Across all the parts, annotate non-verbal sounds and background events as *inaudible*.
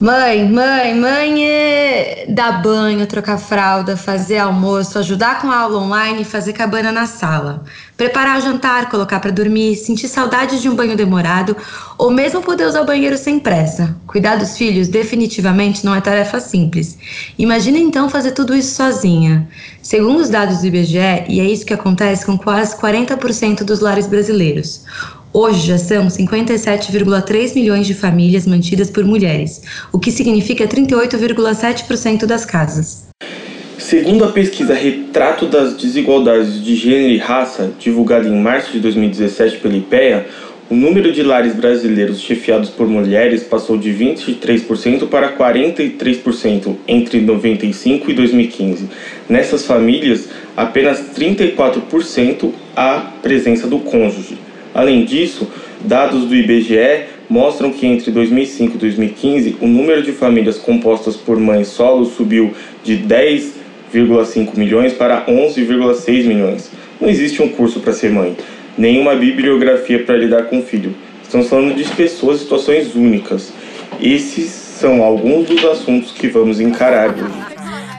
Mãe, mãe, mãe, é dar banho, trocar fralda, fazer almoço, ajudar com a aula online e fazer cabana na sala. Preparar o jantar, colocar para dormir, sentir saudade de um banho demorado ou mesmo poder usar o banheiro sem pressa. Cuidar dos filhos definitivamente não é tarefa simples. Imagina então fazer tudo isso sozinha. Segundo os dados do IBGE, e é isso que acontece com quase 40% dos lares brasileiros. Hoje já são 57,3 milhões de famílias mantidas por mulheres, o que significa 38,7% das casas. Segundo a pesquisa Retrato das Desigualdades de Gênero e Raça, divulgada em março de 2017 pela IPEA, o número de lares brasileiros chefiados por mulheres passou de 23% para 43% entre 95 e 2015. Nessas famílias, apenas 34% há presença do cônjuge. Além disso, dados do IBGE mostram que entre 2005 e 2015 o número de famílias compostas por mães solo subiu de 10,5 milhões para 11,6 milhões. Não existe um curso para ser mãe, nenhuma bibliografia para lidar com o filho. Estamos falando de pessoas e situações únicas. Esses são alguns dos assuntos que vamos encarar hoje.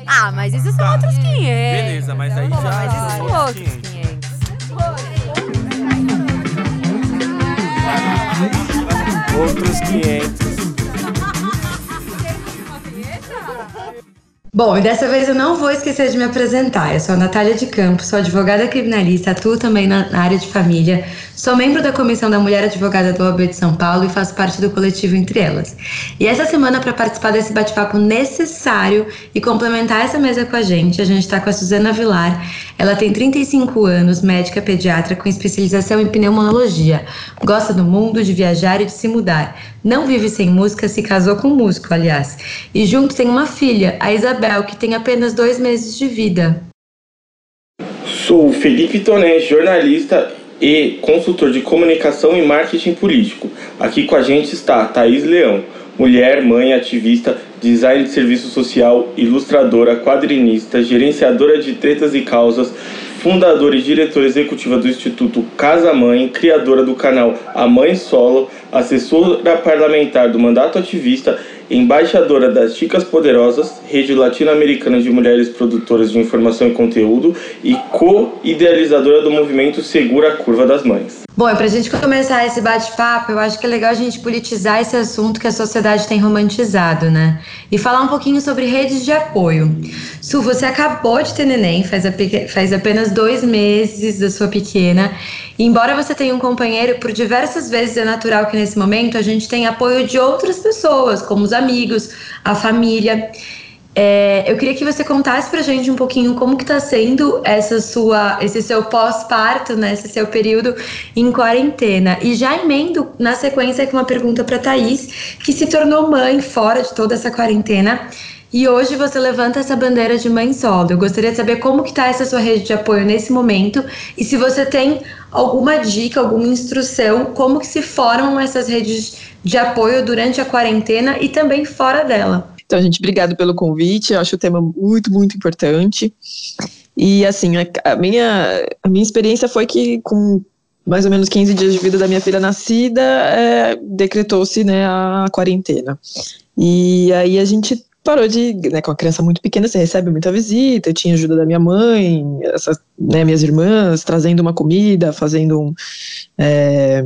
Ah, mas esses são outros 500. Beleza, mas aí já. Mas esses são outros 500. Outros 500. Bom, e dessa vez eu não vou esquecer de me apresentar. Eu sou a Natália de Campos, sou advogada criminalista, atuo também na, na, área de família, sou membro da Comissão da Mulher Advogada do OAB de São Paulo e faço parte do coletivo Entre Elas. E essa semana, para participar desse bate-papo necessário e complementar essa mesa com a gente, a gente está com a Suzana Vilar. Ela tem 35 anos, médica pediatra com especialização em pneumologia. Gosta do mundo, de viajar e de se mudar. Não vive sem música, se casou com músico, aliás. E junto tem uma filha, a Isabel, que tem apenas dois meses de vida. Sou Felipe Toné, jornalista e consultor de comunicação e marketing político. Aqui com a gente está Thaís Leão, mulher, mãe, ativista, design de serviço social, ilustradora, quadrinista, gerenciadora de tretas e causas, fundadora e diretora executiva do Instituto Casa Mãe, criadora do canal A Mãe Solo, assessora parlamentar do Mandato Ativista, embaixadora das Chicas Poderosas, rede latino-americana de mulheres produtoras de informação e conteúdo e co-idealizadora do movimento Segura a Curva das Mães. Bom, para a gente começar esse bate-papo, eu acho que é legal a gente politizar esse assunto que a sociedade tem romantizado, né? E falar um pouquinho sobre redes de apoio. Su, você acabou de ter neném, faz, a, faz apenas dois meses da sua pequena. E embora você tenha um companheiro, por diversas vezes é natural que nesse momento a gente tenha apoio de outras pessoas, como os amigos, a família. É, eu queria que você contasse pra gente um pouquinho como que tá sendo essa sua, esse seu pós-parto, né, esse seu período em quarentena. E já emendo na sequência aqui uma pergunta para Thaís, que se tornou mãe fora de toda essa quarentena. E hoje você levanta essa bandeira de mãe solo. Eu gostaria de saber como que tá essa sua rede de apoio nesse momento e se você tem alguma dica, alguma instrução, como que se formam essas redes de apoio durante a quarentena e também fora dela. Então, gente, obrigado pelo convite. Eu acho o tema muito, muito importante. E, assim, a, a, minha, a minha experiência foi que, com mais ou menos 15 dias de vida da minha filha nascida, é, decretou-se né, a quarentena. E aí a gente parou de, né, com a criança muito pequena, você recebe muita visita, eu tinha ajuda da minha mãe, essas, né, minhas irmãs, trazendo uma comida, fazendo um, é,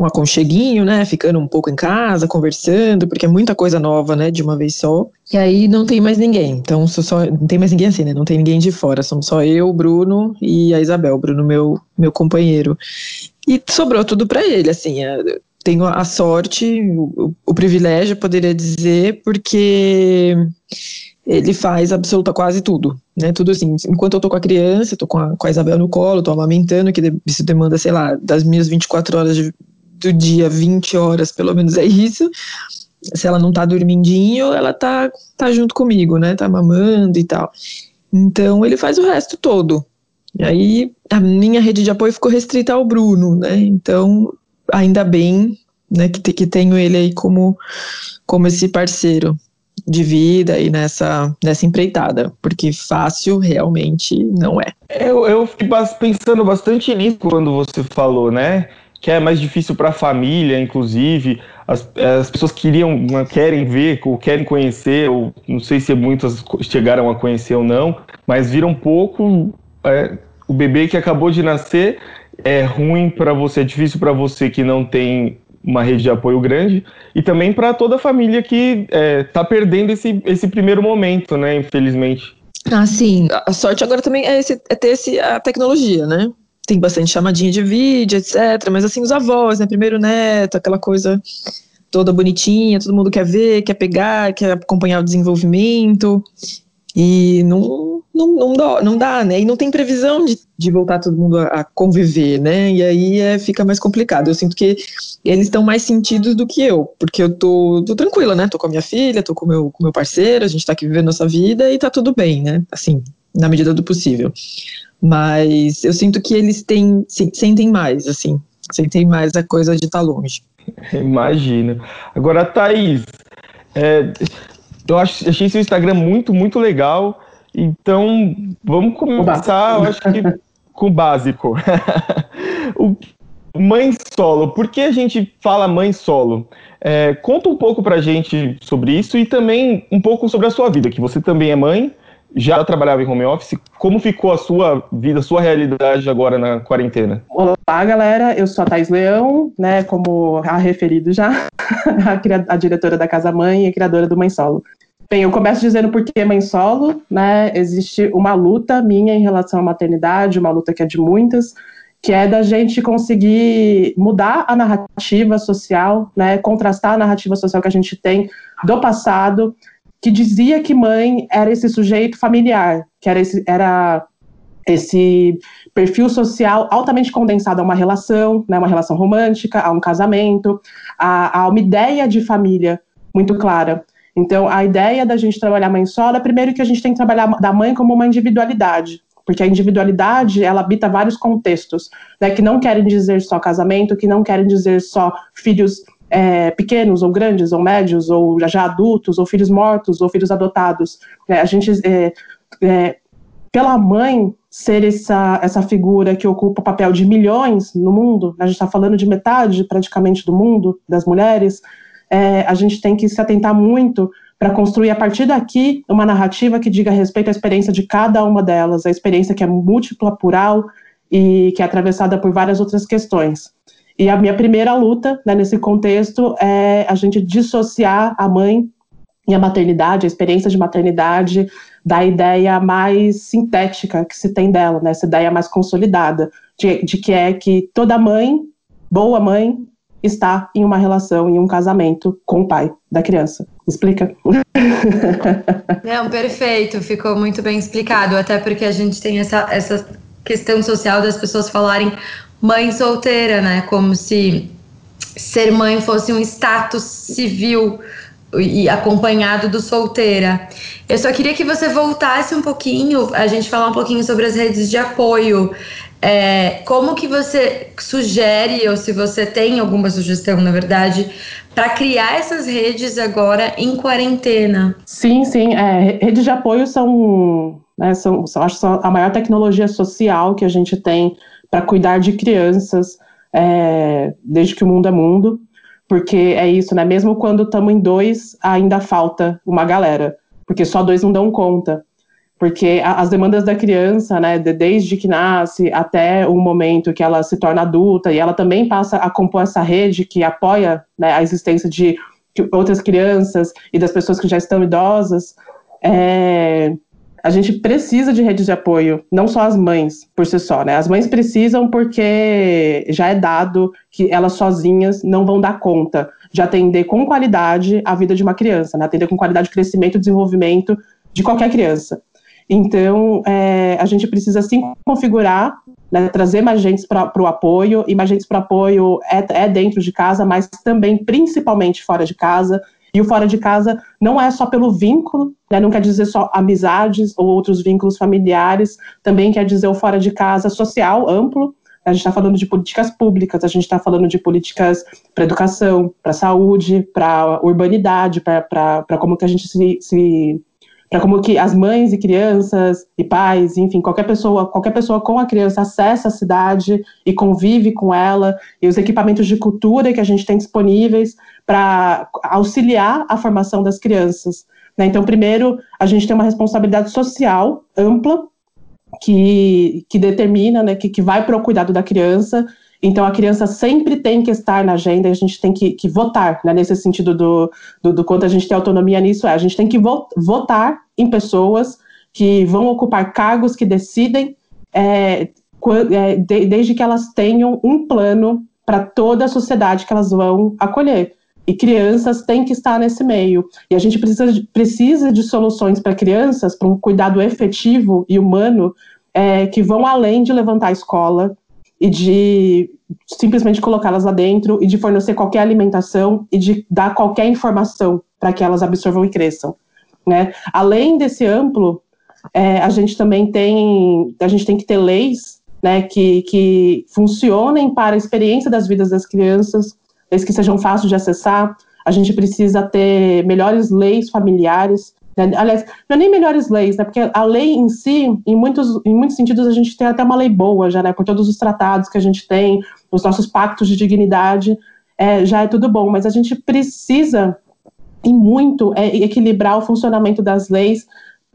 um aconcheguinho, né, ficando um pouco em casa, conversando, porque é muita coisa nova, né, de uma vez só, e aí não tem mais ninguém, então só, não tem mais ninguém assim, né, não tem ninguém de fora, somos só eu, Bruno e a Isabel, Bruno, meu, meu companheiro, e sobrou tudo para ele, assim, tenho a sorte, o, o privilégio, poderia dizer, porque ele faz absoluta quase tudo, né? Tudo assim. Enquanto eu tô com a criança, tô com a, com a Isabel no colo, tô amamentando, que isso demanda, sei lá, das minhas 24 horas de, do dia, 20 horas, pelo menos é isso. Se ela não tá dormindinho, ela tá, tá junto comigo, né? Tá mamando e tal. Então ele faz o resto todo. E aí a minha rede de apoio ficou restrita ao Bruno, né? Então ainda bem né, que, que tenho ele aí como, como esse parceiro de vida e nessa, nessa empreitada, porque fácil realmente não é. Eu, eu fiquei pensando bastante nisso quando você falou, né? Que é mais difícil para a família, inclusive. as, as pessoas queriam, querem ver, ou querem conhecer, ou não sei se muitas chegaram a conhecer ou não, mas viram pouco é, o bebê que acabou de nascer é ruim para você, é difícil para você que não tem uma rede de apoio grande e também para toda a família que está é, tá perdendo esse, esse primeiro momento, né? Infelizmente. Ah, sim. A sorte agora também é, esse, é ter esse, a tecnologia, né? Tem bastante chamadinha de vídeo, etc. Mas assim, os avós, né? Primeiro neto, aquela coisa toda bonitinha, todo mundo quer ver, quer pegar, quer acompanhar o desenvolvimento. E não, não, não, dá, não dá, né? E não tem previsão de, de voltar todo mundo a, a conviver, né? E aí é, fica mais complicado. Eu sinto que eles estão mais sentidos do que eu, porque eu tô, tô tranquila, né? Tô com a minha filha, tô com o meu, com meu parceiro, a gente tá aqui vivendo nossa vida e tá tudo bem, né? Assim, na medida do possível. Mas eu sinto que eles têm, sentem mais, assim, sentem mais a coisa de estar tá longe. *laughs* Imagina. Agora, Thaís, é, eu acho, achei seu Instagram muito, muito legal. Então, vamos começar, eu acho que com o básico. *laughs* o mãe solo, por que a gente fala mãe solo? É, conta um pouco pra gente sobre isso e também um pouco sobre a sua vida, que você também é mãe, já trabalhava em home office. Como ficou a sua vida, a sua realidade agora na quarentena? Olá, galera. Eu sou a Thais Leão, né? Como a referido já, *laughs* a, a diretora da Casa Mãe e criadora do Mãe Solo. Bem, eu começo dizendo por que mãe solo, né? Existe uma luta minha em relação à maternidade, uma luta que é de muitas, que é da gente conseguir mudar a narrativa social, né? Contrastar a narrativa social que a gente tem do passado, que dizia que mãe era esse sujeito familiar, que era esse, era esse perfil social altamente condensado a uma relação, né, uma relação romântica, a um casamento, a, a uma ideia de família muito clara. Então, a ideia da gente trabalhar mãe solo é primeiro que a gente tem que trabalhar da mãe como uma individualidade, porque a individualidade ela habita vários contextos, né, que não querem dizer só casamento, que não querem dizer só filhos é, pequenos ou grandes ou médios ou já, já, adultos ou filhos mortos ou filhos adotados. É, a gente é, é, pela mãe ser essa, essa figura que ocupa o papel de milhões no mundo, a gente está falando de metade praticamente do mundo das mulheres, é, a gente tem que se atentar muito para construir a partir daqui uma narrativa que diga respeito à experiência de cada uma delas, a experiência que é múltipla, plural e que é atravessada por várias outras questões. E a minha primeira luta né, nesse contexto é a gente dissociar a mãe e a maternidade, a experiência de maternidade, da ideia mais sintética que se tem dela, né, essa ideia mais consolidada, de, de que é que toda mãe, boa mãe, está em uma relação, em um casamento com o pai da criança. Explica? *laughs* Não, perfeito, ficou muito bem explicado, até porque a gente tem essa, essa questão social das pessoas falarem mãe solteira, né? Como se ser mãe fosse um status civil e acompanhado do solteira. Eu só queria que você voltasse um pouquinho, a gente falar um pouquinho sobre as redes de apoio. É, como que você sugere, ou se você tem alguma sugestão, na verdade, para criar essas redes agora em quarentena? Sim, sim. É, redes de apoio são, né, são, são, acho, são a maior tecnologia social que a gente tem para cuidar de crianças é, desde que o mundo é mundo. Porque é isso, né? Mesmo quando estamos em dois, ainda falta uma galera. Porque só dois não dão conta porque as demandas da criança, né, desde que nasce até o momento que ela se torna adulta, e ela também passa a compor essa rede que apoia né, a existência de outras crianças e das pessoas que já estão idosas, é, a gente precisa de redes de apoio, não só as mães por si só, né? As mães precisam porque já é dado que elas sozinhas não vão dar conta de atender com qualidade a vida de uma criança, né? Atender com qualidade o crescimento e desenvolvimento de qualquer criança. Então, é, a gente precisa sim configurar, né, trazer mais gente para o apoio, e mais gente para o apoio é, é dentro de casa, mas também, principalmente, fora de casa. E o fora de casa não é só pelo vínculo, né, não quer dizer só amizades ou outros vínculos familiares, também quer dizer o fora de casa social amplo. A gente está falando de políticas públicas, a gente está falando de políticas para educação, para saúde, para urbanidade, para como que a gente se, se para como que as mães e crianças e pais, enfim, qualquer pessoa, qualquer pessoa com a criança acessa a cidade e convive com ela, e os equipamentos de cultura que a gente tem disponíveis para auxiliar a formação das crianças. Né? Então, primeiro, a gente tem uma responsabilidade social ampla que, que determina, né, que, que vai para o cuidado da criança. Então, a criança sempre tem que estar na agenda a gente tem que, que votar, né, nesse sentido do, do, do, quanto a gente tem autonomia nisso. É, a gente tem que vo votar em pessoas que vão ocupar cargos que decidem, é, é, de, desde que elas tenham um plano para toda a sociedade que elas vão acolher. E crianças têm que estar nesse meio. E a gente precisa de, precisa de soluções para crianças, para um cuidado efetivo e humano, é, que vão além de levantar a escola e de simplesmente colocá-las lá dentro e de fornecer qualquer alimentação e de dar qualquer informação para que elas absorvam e cresçam. Né? Além desse amplo, é, a gente também tem, a gente tem que ter leis né, que, que funcionem para a experiência das vidas das crianças, leis que sejam fáceis de acessar. A gente precisa ter melhores leis familiares. Né? Aliás, não é nem melhores leis, né? Porque a lei em si, em muitos, em muitos sentidos, a gente tem até uma lei boa já, né? Por todos os tratados que a gente tem, os nossos pactos de dignidade, é, já é tudo bom. Mas a gente precisa, e muito, é, equilibrar o funcionamento das leis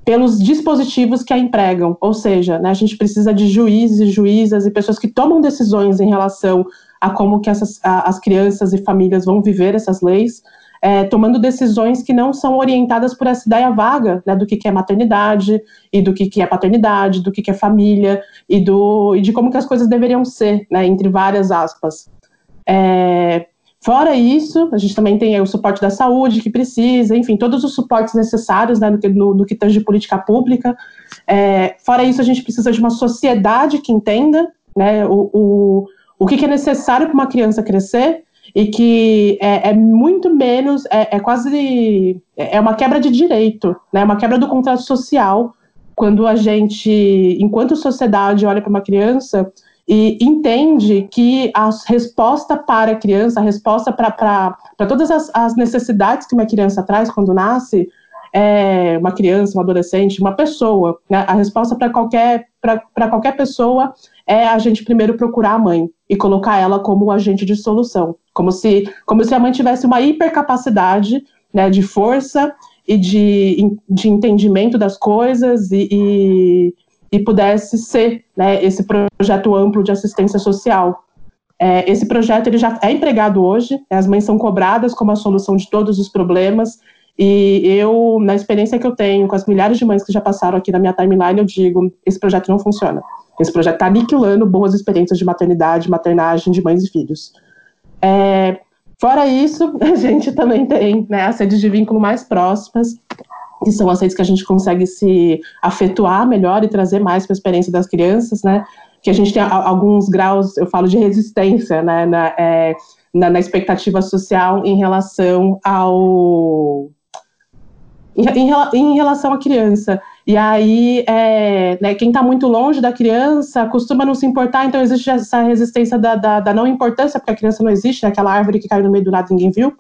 pelos dispositivos que a empregam, ou seja, né, a gente precisa de juízes, juízas e pessoas que tomam decisões em relação a como que essas, a, as crianças e famílias vão viver essas leis, é, tomando decisões que não são orientadas por essa ideia vaga né, do que, que é maternidade e do que, que é paternidade, do que, que é família e, do, e de como que as coisas deveriam ser, né, entre várias aspas. É, Fora isso, a gente também tem o suporte da saúde que precisa, enfim, todos os suportes necessários né, no, no, no que tange política pública. É, fora isso, a gente precisa de uma sociedade que entenda né, o, o que, que é necessário para uma criança crescer e que é, é muito menos, é, é, quase, é uma quebra de direito, né, uma quebra do contrato social, quando a gente, enquanto sociedade, olha para uma criança e entende que a resposta para a criança, a resposta para todas as, as necessidades que uma criança traz quando nasce, é uma criança, um adolescente, uma pessoa. Né? A resposta para qualquer, qualquer pessoa é a gente primeiro procurar a mãe e colocar ela como agente de solução, como se, como se a mãe tivesse uma hipercapacidade né, de força e de, de entendimento das coisas e, e, e pudesse ser né, esse projeto amplo de assistência social. É, esse projeto ele já é empregado hoje, né, as mães são cobradas como a solução de todos os problemas, e eu, na experiência que eu tenho com as milhares de mães que já passaram aqui na minha timeline, eu digo, esse projeto não funciona. Esse projeto está aniquilando boas experiências de maternidade, maternagem de mães e filhos. É, fora isso, *laughs* a gente também tem né, as redes de vínculo mais próximas, que são as redes que a gente consegue se afetuar melhor e trazer mais para a experiência das crianças, né? Que a gente tem alguns graus, eu falo de resistência, né? Na, é, na, na expectativa social em relação ao em, em, relação à criança. E aí, é, né, quem está muito longe da criança costuma não se importar, então existe essa resistência da, da, da não importância, porque a criança não existe, né, aquela árvore que caiu no meio do nada ninguém viu.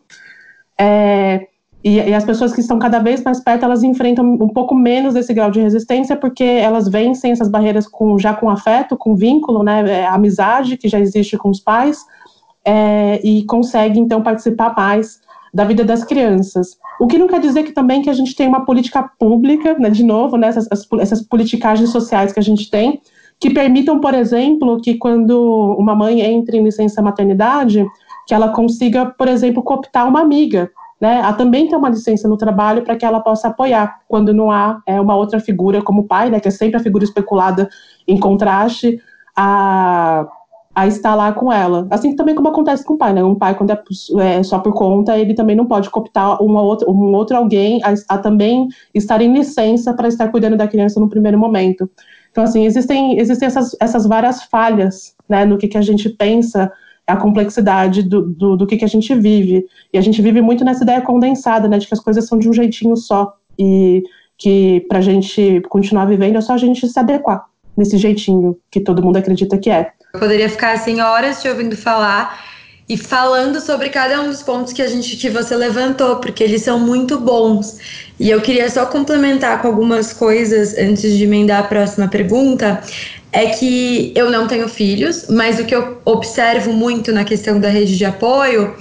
É, e, e, as pessoas que estão cada vez mais perto, elas enfrentam um pouco menos desse grau de resistência, porque elas vencem essas barreiras com, já com afeto, com vínculo, né, é, amizade que já existe com os pais, é, e conseguem, então, participar mais da vida das crianças. O que não quer dizer que também que a gente tem uma política pública, né, de novo, né, essas, essas politicagens sociais que a gente tem, que permitam, por exemplo, que quando uma mãe entre em licença maternidade, que ela consiga, por exemplo, cooptar uma amiga, né, a também ter uma licença no trabalho para que ela possa apoiar, quando não há é, uma outra figura como pai, né, que é sempre a figura especulada em contraste a, a estar lá com ela. Assim também como acontece com o pai, né, um pai quando é, é só por conta, ele também não pode cooptar uma outra, um outro alguém a, a também estar em licença para estar cuidando da criança no primeiro momento. Então, assim, existem, existem essas, essas várias falhas, né, no que, que a gente pensa a complexidade do, do, do que, que a gente vive. E a gente vive muito nessa ideia condensada, né, de que as coisas são de um jeitinho só. E que para a gente continuar vivendo é só a gente se adequar nesse jeitinho que todo mundo acredita que é. Eu poderia ficar assim horas te ouvindo falar e falando sobre cada um dos pontos que a gente que você levantou, porque eles são muito bons. E eu queria só complementar com algumas coisas antes de emendar a próxima pergunta é que eu não tenho filhos, mas o que eu observo muito na questão da rede de apoio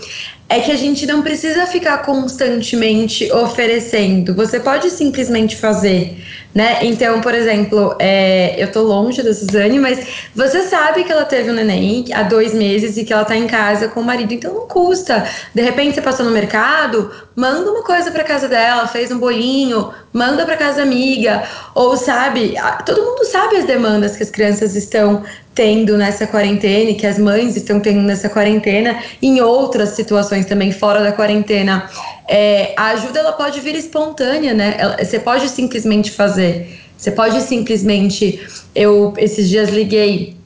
é que a gente não precisa ficar constantemente oferecendo. Você pode simplesmente fazer, né? Então, por exemplo, é, eu tô longe da Suzane, mas você sabe que ela teve um neném há dois meses e que ela tá em casa com o marido, então não custa. De repente você passou no mercado, manda uma coisa para casa dela, fez um bolinho, manda para casa amiga, ou sabe, todo mundo sabe as demandas que as crianças estão tendo nessa quarentena e que as mães estão tendo nessa quarentena, em outras situações também fora da quarentena. É, a ajuda ela pode vir espontânea, né? Ela, você pode simplesmente fazer. Você pode simplesmente. Eu esses dias liguei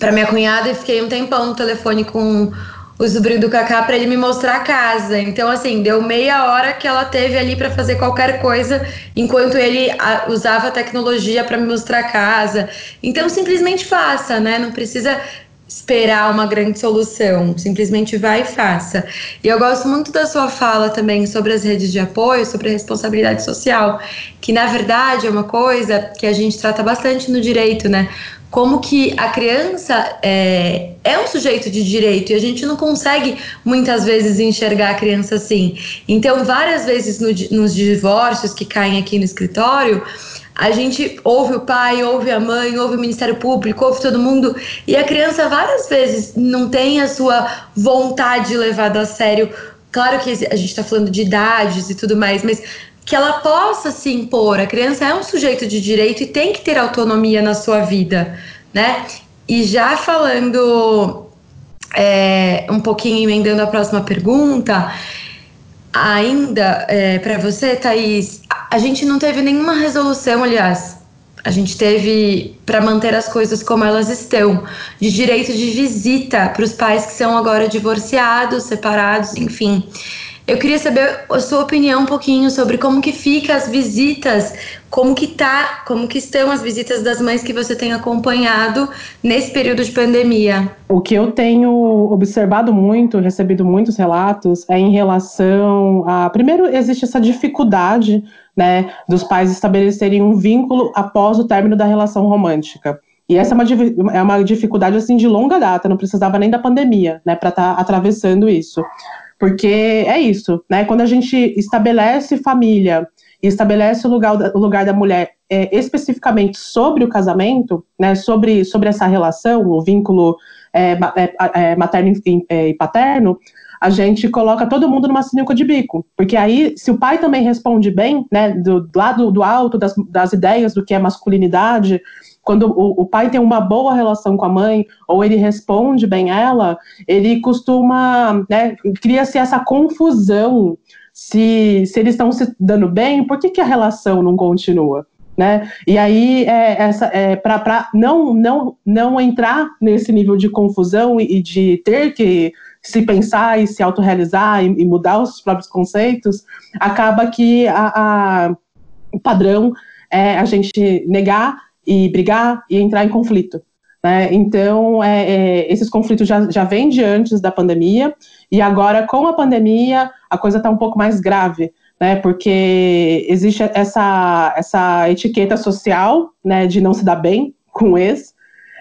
para minha cunhada e fiquei um tempão no telefone com o sobrinho do Kaká para ele me mostrar a casa. Então, assim, deu meia hora que ela teve ali para fazer qualquer coisa, enquanto ele a, usava a tecnologia para me mostrar a casa. Então, simplesmente faça, né? Não precisa esperar uma grande solução, simplesmente vai e faça. E eu gosto muito da sua fala também sobre as redes de apoio, sobre a responsabilidade social, que na verdade é uma coisa que a gente trata bastante no direito, né? Como que a criança é, é um sujeito de direito e a gente não consegue muitas vezes enxergar a criança assim. Então, várias vezes no, nos divórcios que caem aqui no escritório, a gente ouve o pai, ouve a mãe, ouve o Ministério Público, ouve todo mundo, e a criança várias vezes não tem a sua vontade levada a sério. Claro que a gente está falando de idades e tudo mais, mas que ela possa se impor. A criança é um sujeito de direito e tem que ter autonomia na sua vida, né? E já falando é, um pouquinho, emendando a próxima pergunta, ainda é, para você, Thaís, a gente não teve nenhuma resolução, aliás, a gente teve para manter as coisas como elas estão, de direito de visita para os pais que são agora divorciados, separados, enfim. Eu queria saber a sua opinião um pouquinho sobre como que fica as visitas, como que tá, como que estão as visitas das mães que você tem acompanhado nesse período de pandemia. O que eu tenho observado muito, recebido muitos relatos, é em relação a primeiro existe essa dificuldade, né, dos pais estabelecerem um vínculo após o término da relação romântica. E essa é uma, é uma dificuldade assim de longa data, não precisava nem da pandemia, né, para estar tá atravessando isso. Porque é isso, né? Quando a gente estabelece família e estabelece o lugar, o lugar da mulher é, especificamente sobre o casamento, né? Sobre, sobre essa relação, o vínculo é, é, é materno é, e paterno, a gente coloca todo mundo numa sinuca de bico. Porque aí, se o pai também responde bem, né, do, lado do alto das, das ideias do que é masculinidade, quando o, o, pai tem uma boa relação com a mãe, ou ele responde bem ela, ele costuma, né, cria-se essa confusão se, se eles estão se dando bem, por que, que a relação não continua? Né? E aí, é, é, para não, não, não entrar nesse nível de confusão e, e de ter que se pensar e se autorrealizar e, e mudar os próprios conceitos, acaba que a, a, o padrão é a gente negar e brigar e entrar em conflito. Né? Então, é, é, esses conflitos já, já vêm de antes da pandemia, e agora, com a pandemia, a coisa está um pouco mais grave, né? porque existe essa, essa etiqueta social né, de não se dar bem com ex,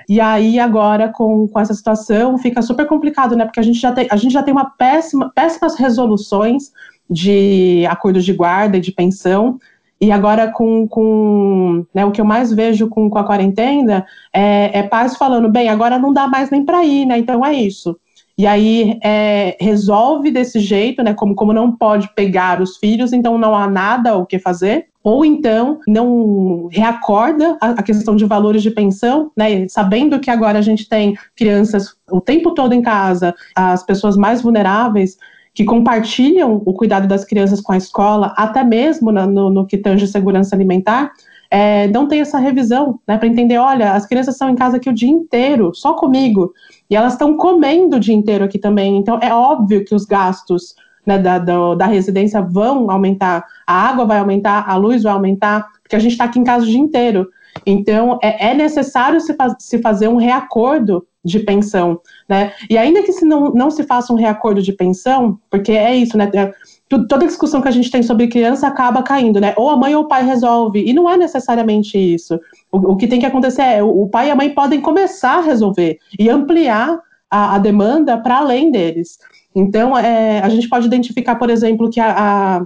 e aí, agora, com, com essa situação, fica super complicado, né? Porque a gente já tem, a gente já tem uma péssima, péssimas resoluções de acordos de guarda e de pensão, e agora, com, com né, o que eu mais vejo com, com a quarentena é, é pais falando: bem, agora não dá mais nem para ir, né? Então é isso. E aí é, resolve desse jeito, né? Como, como não pode pegar os filhos, então não há nada o que fazer. Ou então não reacorda a, a questão de valores de pensão, né? Sabendo que agora a gente tem crianças o tempo todo em casa, as pessoas mais vulneráveis que compartilham o cuidado das crianças com a escola, até mesmo na, no, no, que tange segurança alimentar, é, não tem essa revisão, né, para entender, olha, as crianças estão em casa aqui o dia inteiro, só comigo, e elas estão comendo o dia inteiro aqui também, então é óbvio que os gastos né, da, da, da, residência vão aumentar, a água vai aumentar, a luz vai aumentar, porque a gente está aqui em casa o dia inteiro. Então, é, é necessário se, se fazer um reacordo de pensão, né? E ainda que se não, não se faça um reacordo de pensão, porque é isso, né? É, toda discussão que a gente tem sobre criança acaba caindo, né? Ou a mãe ou o pai resolve, e não é necessariamente isso. O, o que tem que acontecer é o pai e a mãe podem começar a resolver e ampliar a, a demanda para além deles. Então, é, a gente pode identificar, por exemplo, que a, a,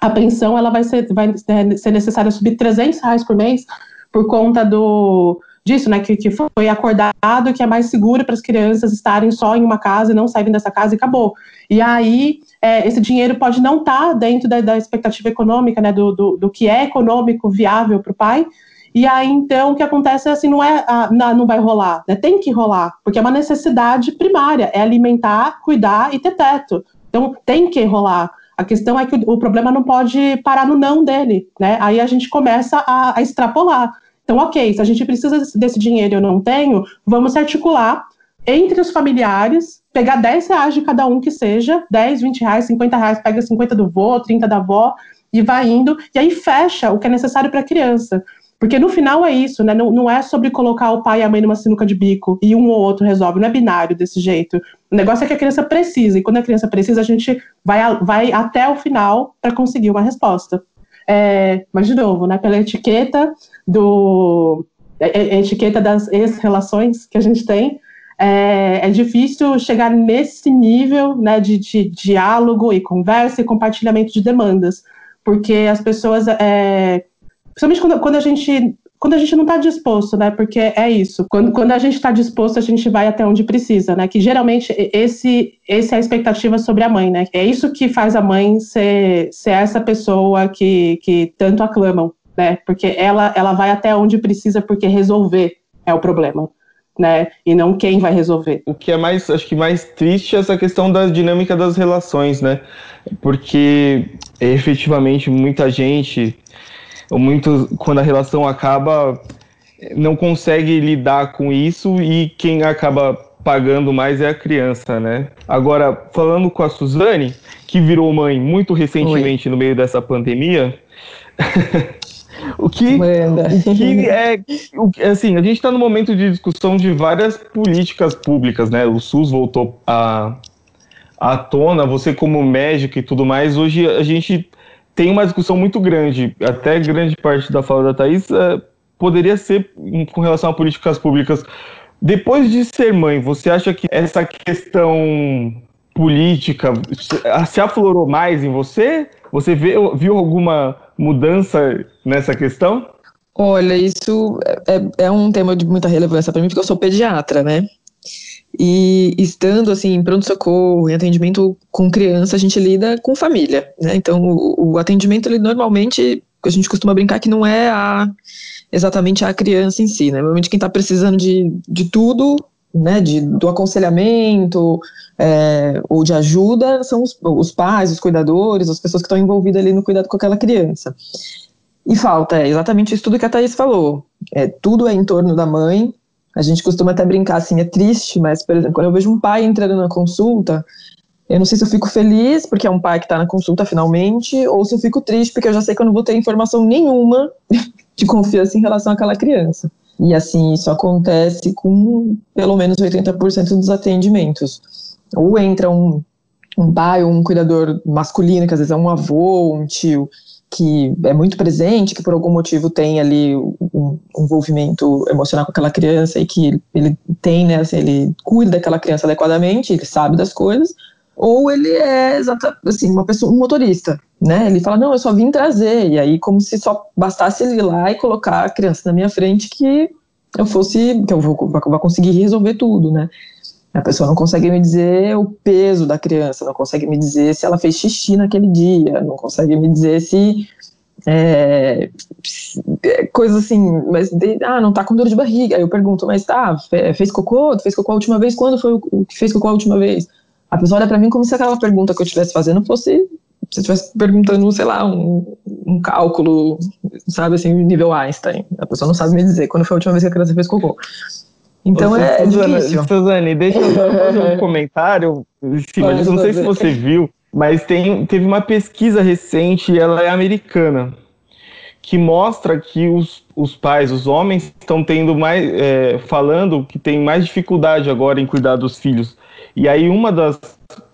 a pensão ela vai ser, vai ser necessária subir 300 reais por mês por conta do disso, né, que, que foi acordado que é mais seguro para as crianças estarem só em uma casa e não saírem dessa casa e acabou. E aí, é, esse dinheiro pode não estar tá dentro da, da, expectativa econômica, né, do, do, do que é econômico viável para o pai, e aí, então, o que acontece é assim, não é, ah, não, vai rolar, né? Tem que rolar, porque é uma necessidade primária, é alimentar, cuidar e ter teto. Então, tem que rolar. A questão é que o, o problema não pode parar no não dele, né? Aí a gente começa a, a extrapolar. Então, ok, se a gente precisa desse dinheiro e eu não tenho, vamos articular entre os familiares, pegar 10 reais de cada um que seja, 10, 20 reais, 50 reais, pega 50 do vô, 30 da avó, e vai indo, e aí fecha o que é necessário para a criança. Porque no final é isso, né? Não, não é sobre colocar o pai e a mãe numa sinuca de bico e um ou outro resolve, não é binário desse jeito. O negócio é que a criança precisa, e quando a criança precisa, a gente vai, vai até o final para conseguir uma resposta. É, mas, de novo, né, pela etiqueta do. A, é, é, a etiqueta das ex-relações que a gente tem, é, é, difícil chegar nesse nível né, de, de, diálogo e conversa e compartilhamento de demandas, porque as pessoas é, Principalmente quando, quando a gente quando a gente não está disposto, né? Porque é isso. Quando, quando a gente está disposto, a gente vai até onde precisa, né? Que geralmente esse, esse é a expectativa sobre a mãe, né? É isso que faz a mãe ser, ser essa pessoa que, que tanto aclamam, né? Porque ela, ela vai até onde precisa, porque resolver é o problema. Né? E não quem vai resolver. O que é mais, acho que mais triste é essa questão da dinâmica das relações, né? Porque efetivamente muita gente muito quando a relação acaba não consegue lidar com isso e quem acaba pagando mais é a criança, né? Agora, falando com a Suzane, que virou mãe muito recentemente Oi. no meio dessa pandemia, *laughs* o que, o que é, o, assim, a gente está no momento de discussão de várias políticas públicas, né? O SUS voltou a à tona, você como médico e tudo mais, hoje a gente tem uma discussão muito grande, até grande parte da fala da Thaís é, poderia ser com relação a políticas públicas. Depois de ser mãe, você acha que essa questão política se aflorou mais em você? Você viu, viu alguma mudança nessa questão? Olha, isso é, é um tema de muita relevância para mim, porque eu sou pediatra, né? E estando assim em pronto-socorro, em atendimento com criança, a gente lida com família, né? Então o, o, atendimento ele normalmente a gente costuma brincar que não é a, exatamente a criança em si, né? Normalmente quem está precisando de, de tudo, né? De, do aconselhamento é, ou de ajuda são os, os pais, os cuidadores, as pessoas que estão envolvidas ali no cuidado com aquela criança. E falta é exatamente isso tudo que a Thaís falou. É, tudo é em torno da mãe, a gente costuma até brincar assim, é triste, mas, por exemplo, quando eu vejo um pai entrando na consulta, eu não sei se eu fico feliz porque é um pai que está na consulta finalmente, ou se eu fico triste porque eu já sei que eu não vou ter informação nenhuma *laughs* de confiança em relação àquela criança. E assim, isso acontece com pelo menos 80% dos atendimentos. Ou entra um, um pai ou um cuidador masculino, que às vezes é um avô, um tio, que é muito presente, que por algum motivo tem ali um envolvimento emocional com aquela criança e que ele tem, né, assim, ele cuida daquela criança adequadamente, ele sabe das coisas, ou ele é assim, uma pessoa, um motorista, né? Ele fala, não, eu só vim trazer, e aí como se só bastasse ele ir lá e colocar a criança na minha frente que eu fosse, que eu vou, vou conseguir resolver tudo, né? A pessoa não consegue me dizer o peso da criança, não consegue me dizer se ela fez xixi naquele dia, não consegue me dizer se. É, coisa assim, mas de, ah, não tá com dor de barriga. Aí eu pergunto, mas tá, fez cocô? Fez cocô a última vez? Quando foi o que fez cocô a última vez? A pessoa olha para mim como se aquela pergunta que eu estivesse fazendo fosse se eu estivesse perguntando, sei lá, um, um, cálculo, sabe assim, nível Einstein. A pessoa não sabe me dizer quando foi a última vez que a criança fez cocô. Então Ô, é, difícil. Suzane, deixa eu fazer um *laughs* comentário. Sim, mas não sei se você viu, mas tem, teve uma pesquisa recente, ela é americana, que mostra que os, os pais, os homens, estão tendo mais, é, falando que tem mais dificuldade agora em cuidar dos filhos. E aí uma das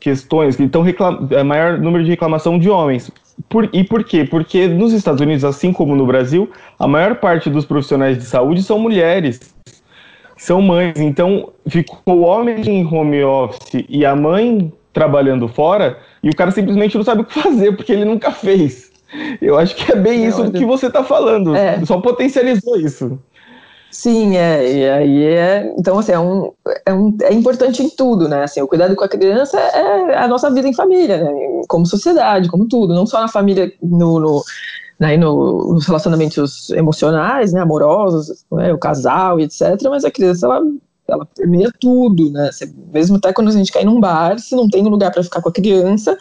questões que estão é maior número de reclamação de homens. Por, e por quê? Porque nos Estados Unidos, assim como no Brasil, a maior parte dos profissionais de saúde são mulheres são mães. Então, ficou o homem em home office e a mãe trabalhando fora e o cara simplesmente não sabe o que fazer porque ele nunca fez. Eu acho que é bem isso que você está falando. É. Só potencializou isso. Sim, é, e aí é, então assim, é, um, é, um, é importante em tudo, né, assim, o cuidado com a criança é a nossa vida em família, né, como sociedade, como tudo, não só na família, no, no, né, no nos relacionamentos emocionais, né, amorosos, né, o casal e etc, mas a criança, ela, ela permeia tudo, né, mesmo até quando a gente cai num bar, se não tem um lugar para ficar com a criança,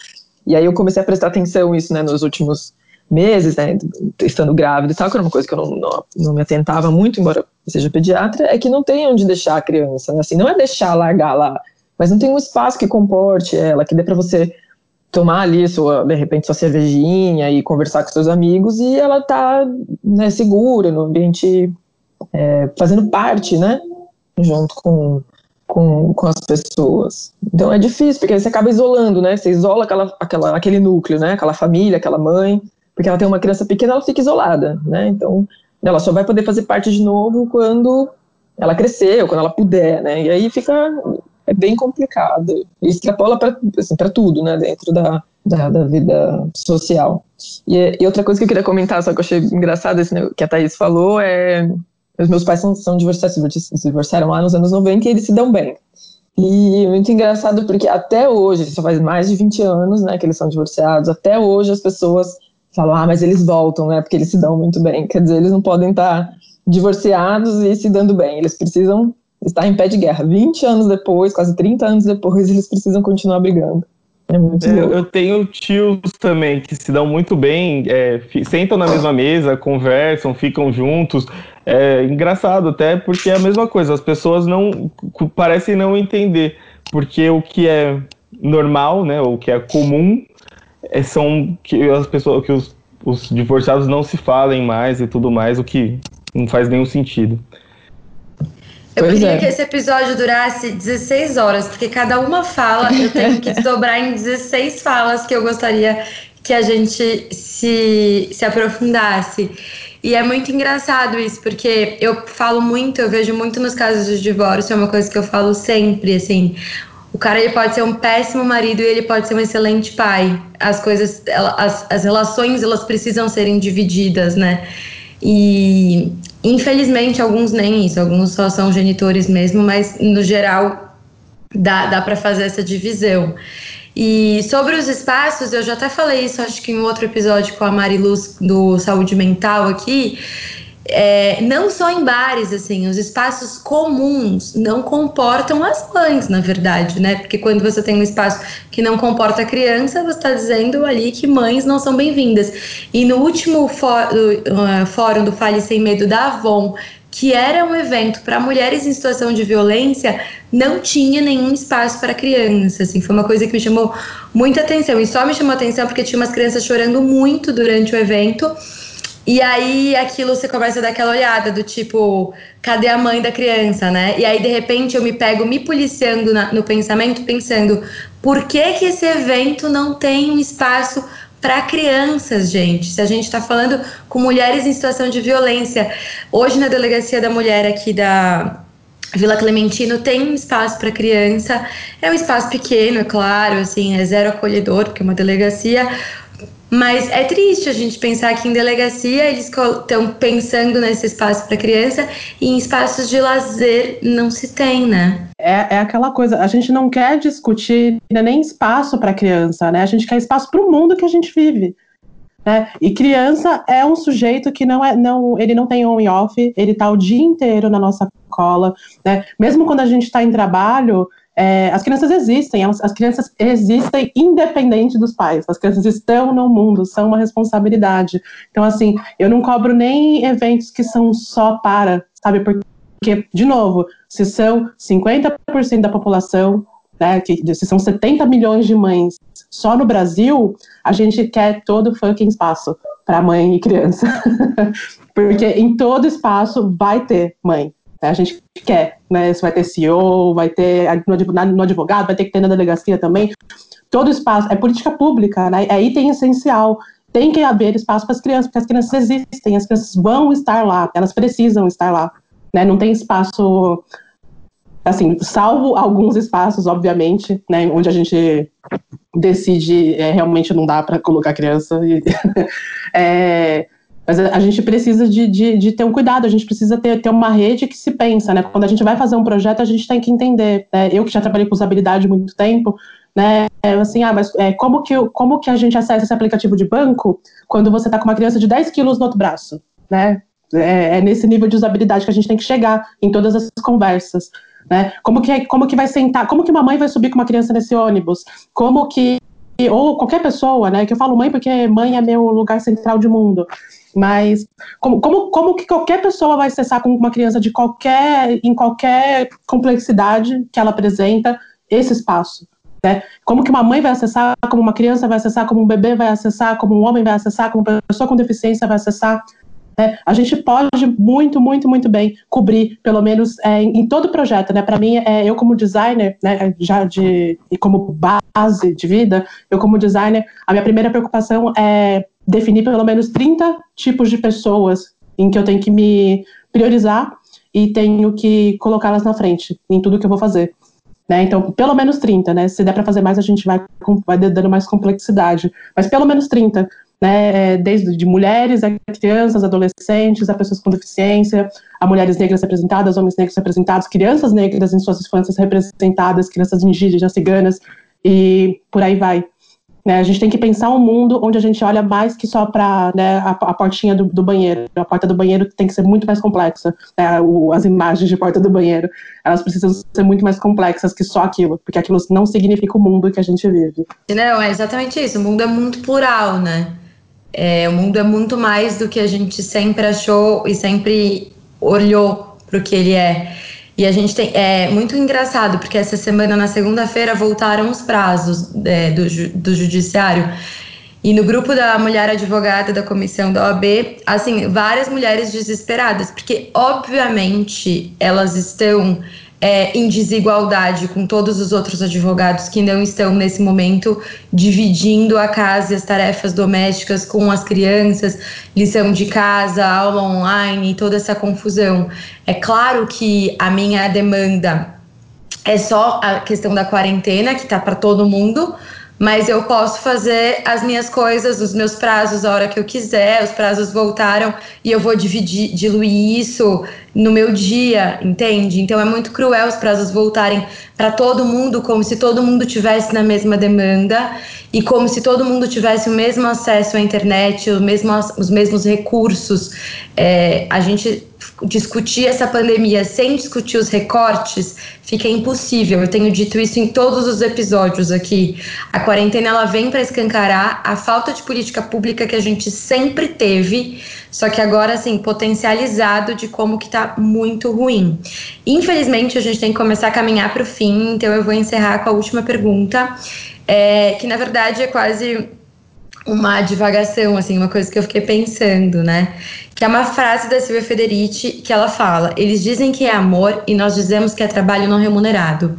e aí eu comecei a prestar atenção isso, né, nos últimos meses, né, estando grávida e tal, que era uma coisa que eu não, não, não me atentava muito, embora seja pediatra, é que não tem onde deixar a criança, né? assim, não é deixar largar lá, mas não tem um espaço que comporte ela, que dê para você tomar ali sua, de repente, sua cervejinha e conversar com seus amigos e ela tá né, segura no ambiente, é, fazendo parte, né, junto com, com, com as pessoas. Então é difícil, porque você acaba isolando, né, você isola aquela, aquela, aquele núcleo, né, aquela família, aquela mãe, porque ela tem uma criança pequena, ela fica isolada, né? Então, ela só vai poder fazer parte de novo quando ela crescer, ou quando ela puder, né? E aí fica é bem complicado. E extrapola para assim, tudo, né? Dentro da, da, da vida social. E, e, outra coisa que eu queria comentar, só que eu achei engraçado, que a Thaís falou, é. Os meus pais são, são divorciados, se divorciaram lá nos anos 90 e eles se dão bem. E é muito engraçado porque até hoje, isso faz mais de 20 anos, né, que eles são divorciados, até hoje as pessoas falam, ah, mas eles voltam, né? Porque eles se dão muito bem. Quer dizer, eles não podem estar divorciados e se dando bem. Eles precisam estar em pé de guerra. 20 anos depois, quase 30 anos depois, eles precisam continuar brigando. É muito é, eu tenho tios também que se dão muito bem, é, sentam na mesma mesa, conversam, ficam juntos. É engraçado até porque é a mesma coisa, as pessoas não parecem não entender, porque o que é normal, né, o que é comum é, são que as pessoas, que os, os divorciados não se falem mais e tudo mais, o que não faz nenhum sentido. Eu pois queria é. que esse episódio durasse 16 horas, porque cada uma fala eu tenho que *laughs* desdobrar em 16 falas que eu gostaria que a gente se, se aprofundasse. E é muito engraçado isso, porque eu falo muito, eu vejo muito nos casos de divórcio, é uma coisa que eu falo sempre, assim, o cara ele pode ser um péssimo marido e ele pode ser um excelente pai. As coisas, as, as relações, elas precisam serem divididas, né? E infelizmente alguns nem isso, alguns só são genitores mesmo, mas no geral dá, dá para fazer essa divisão. E sobre os espaços, eu já até falei isso, acho que em outro episódio com a Mari Luz do Saúde Mental aqui é, não só em bares, assim, os espaços comuns não comportam as mães, na verdade, né? Porque quando você tem um espaço que não comporta a criança, você está dizendo ali que mães não são bem-vindas. E no último uh, fórum do Fale Sem Medo da Avon, que era um evento para mulheres em situação de violência, não tinha nenhum espaço para criança, assim, foi uma coisa que me chamou muita atenção, e só me chamou atenção porque tinha umas crianças chorando muito durante o evento, e aí aquilo você começa a dar aquela olhada do tipo, cadê a mãe da criança, né? E aí de repente eu me pego me policiando na, no pensamento, pensando, por que que esse evento não tem um espaço para crianças, gente? Se a gente está falando com mulheres em situação de violência, hoje na delegacia da mulher aqui da Vila Clementino tem um espaço para criança, é um espaço pequeno, é claro, assim, é zero acolhedor, porque é uma delegacia, mas é triste a gente pensar que em delegacia eles estão pensando nesse espaço para criança e em espaços de lazer não se tem, né? É, é aquela coisa, a gente não quer discutir nem espaço para criança, né? A gente quer espaço para o mundo que a gente vive. Né? E criança é um sujeito que não é, não, ele não tem on e off, ele está o dia inteiro na nossa cola, né? Mesmo quando a gente está em trabalho, é, as crianças existem, elas, as crianças existem independente dos pais, as crianças estão no mundo, são uma responsabilidade. Então, assim, eu não cobro nem eventos que são só para, sabe, porque, de novo, se são 50% da população, né, que, se são 70 milhões de mães só no Brasil, a gente quer todo fucking espaço para mãe e criança. *laughs* porque em todo espaço vai ter mãe? A gente quer, né? Se vai ter CEO, vai ter no advogado, vai ter que ter na delegacia também. Todo espaço é política pública, né? É item essencial. Tem que haver espaço para as crianças, porque as crianças existem, as crianças vão estar lá, elas precisam estar lá, né? Não tem espaço assim, salvo alguns espaços, obviamente, né, onde a gente decide é, realmente não dá para colocar criança. E, *laughs* é, mas a, gente precisa de, de, de, ter um cuidado, a gente precisa ter, ter uma rede que se pensa, né? Quando a gente vai fazer um projeto, a gente tem que entender. Né? Eu que já trabalhei com usabilidade muito tempo, né? É assim, ah, mas é, como, que, como que a gente acessa esse aplicativo de banco quando você está com uma criança de 10 quilos no outro braço, né? É, é, nesse nível de usabilidade que a gente tem que chegar em todas as conversas. Né? Como, que, como que vai sentar, como que uma mãe vai subir com uma criança nesse ônibus? Como que. Ou qualquer pessoa, né? Que eu falo mãe porque mãe é meu lugar central de mundo. Mas como, como, como que qualquer pessoa vai acessar com uma criança de qualquer, em qualquer complexidade que ela apresenta esse espaço? Né? Como que uma mãe vai acessar, como uma criança vai acessar, como um bebê vai acessar, como um homem vai acessar, como uma pessoa com deficiência vai acessar? Né? A gente pode muito, muito, muito bem cobrir, pelo menos é, em, em, todo o projeto. Né? Para mim, é, eu como designer, né, já de e como base de vida, eu como designer, a minha primeira preocupação é definir pelo menos 30 tipos de pessoas em que eu tenho que me priorizar e tenho que colocá-las na frente em tudo que eu vou fazer. Né? Então, pelo menos 30, né? Se der para fazer mais, a gente vai, vai dando mais complexidade. Mas pelo menos 30, né? É, desde de mulheres a crianças, adolescentes, a pessoas com deficiência, a mulheres negras representadas, homens negros representados, crianças negras em suas infâncias representadas, crianças indígenas, ciganas, e por aí vai. Né, a gente tem que pensar um mundo onde a gente olha mais que só para né, a, a, portinha do, do, banheiro. A porta do banheiro tem que ser muito mais complexa. Né, o, as imagens de porta do banheiro, elas precisam ser muito mais complexas que só aquilo, porque aquilo não significa o mundo que a gente vive. Não, é exatamente isso. O mundo é muito plural, né? É, o mundo é muito mais do que a gente sempre achou e sempre olhou para o que ele é. E a gente tem. É muito engraçado, porque essa semana, na segunda-feira, voltaram os prazos é, do, do judiciário. E no grupo da mulher advogada da comissão da OAB, assim, várias mulheres desesperadas, porque obviamente elas estão é, em desigualdade com todos os outros advogados que não estão nesse momento dividindo a casa e as tarefas domésticas com as crianças, lição de casa, aula online, toda essa confusão. É claro que a minha demanda é só a questão da quarentena, que está para todo mundo, mas eu posso fazer as minhas coisas, os meus prazos a hora que eu quiser, os prazos voltaram e eu vou dividir, diluir isso no meu dia, entende? Então é muito cruel os prazos voltarem para todo mundo, como se todo mundo tivesse na mesma demanda e como se todo mundo tivesse o mesmo acesso à internet, o mesmo, os mesmos recursos. É, a gente discutir essa pandemia sem discutir os recortes fica impossível. Eu tenho dito isso em todos os episódios aqui. A quarentena ela vem para escancarar a falta de política pública que a gente sempre teve, só que agora assim potencializado de como que tá muito ruim. Infelizmente a gente tem que começar a caminhar para o fim, então eu vou encerrar com a última pergunta, é, que na verdade é quase uma divagação, assim, uma coisa que eu fiquei pensando, né? Que é uma frase da Silvia Federici que ela fala: eles dizem que é amor e nós dizemos que é trabalho não remunerado.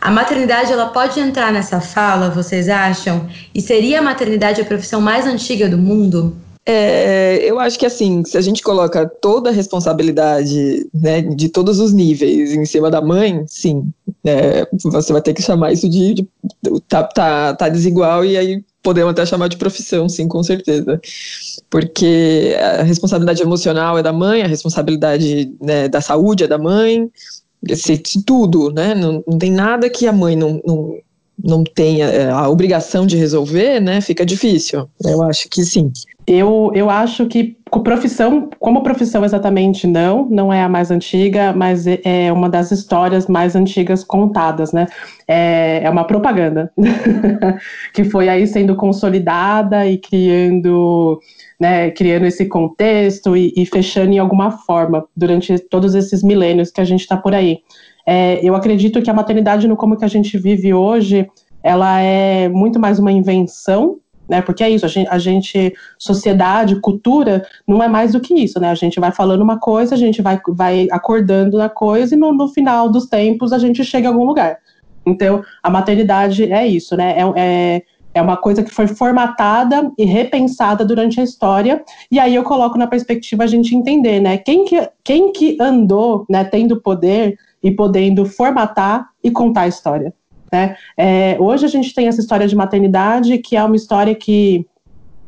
A maternidade ela pode entrar nessa fala, vocês acham? E seria a maternidade a profissão mais antiga do mundo? É, eu acho que assim, se a gente coloca toda a responsabilidade né, de todos os níveis em cima da mãe, sim, é, você vai ter que chamar isso de, de tá, tá, tá desigual e aí podemos até chamar de profissão, sim, com certeza. Porque a responsabilidade emocional é da mãe, a responsabilidade né, da saúde é da mãe, esse, tudo, né? Não, não tem nada que a mãe não, não, não tenha é, a obrigação de resolver, né? Fica difícil. Eu acho que sim. Eu, eu acho que profissão, como profissão exatamente não, não é a mais antiga, mas é, é uma das histórias mais antigas contadas, né? É, é uma propaganda *laughs* que foi aí sendo consolidada e criando, né, criando esse contexto e, e fechando em alguma forma durante todos esses milênios que a gente está por aí. É, eu acredito que a maternidade no como que a gente vive hoje, ela é muito mais uma invenção né? Porque é isso, a gente, a gente, sociedade, cultura, não é mais do que isso, né? A gente vai falando uma coisa, a gente vai, vai acordando na coisa e no, no final dos tempos a gente chega a algum lugar. Então, a maternidade é isso, né? É, é, é uma coisa que foi formatada e repensada durante a história. E aí eu coloco na perspectiva a gente entender, né? Quem que, quem que andou, né, tendo poder e podendo formatar e contar a história. Né? É, hoje a gente tem essa história de maternidade, que é uma história que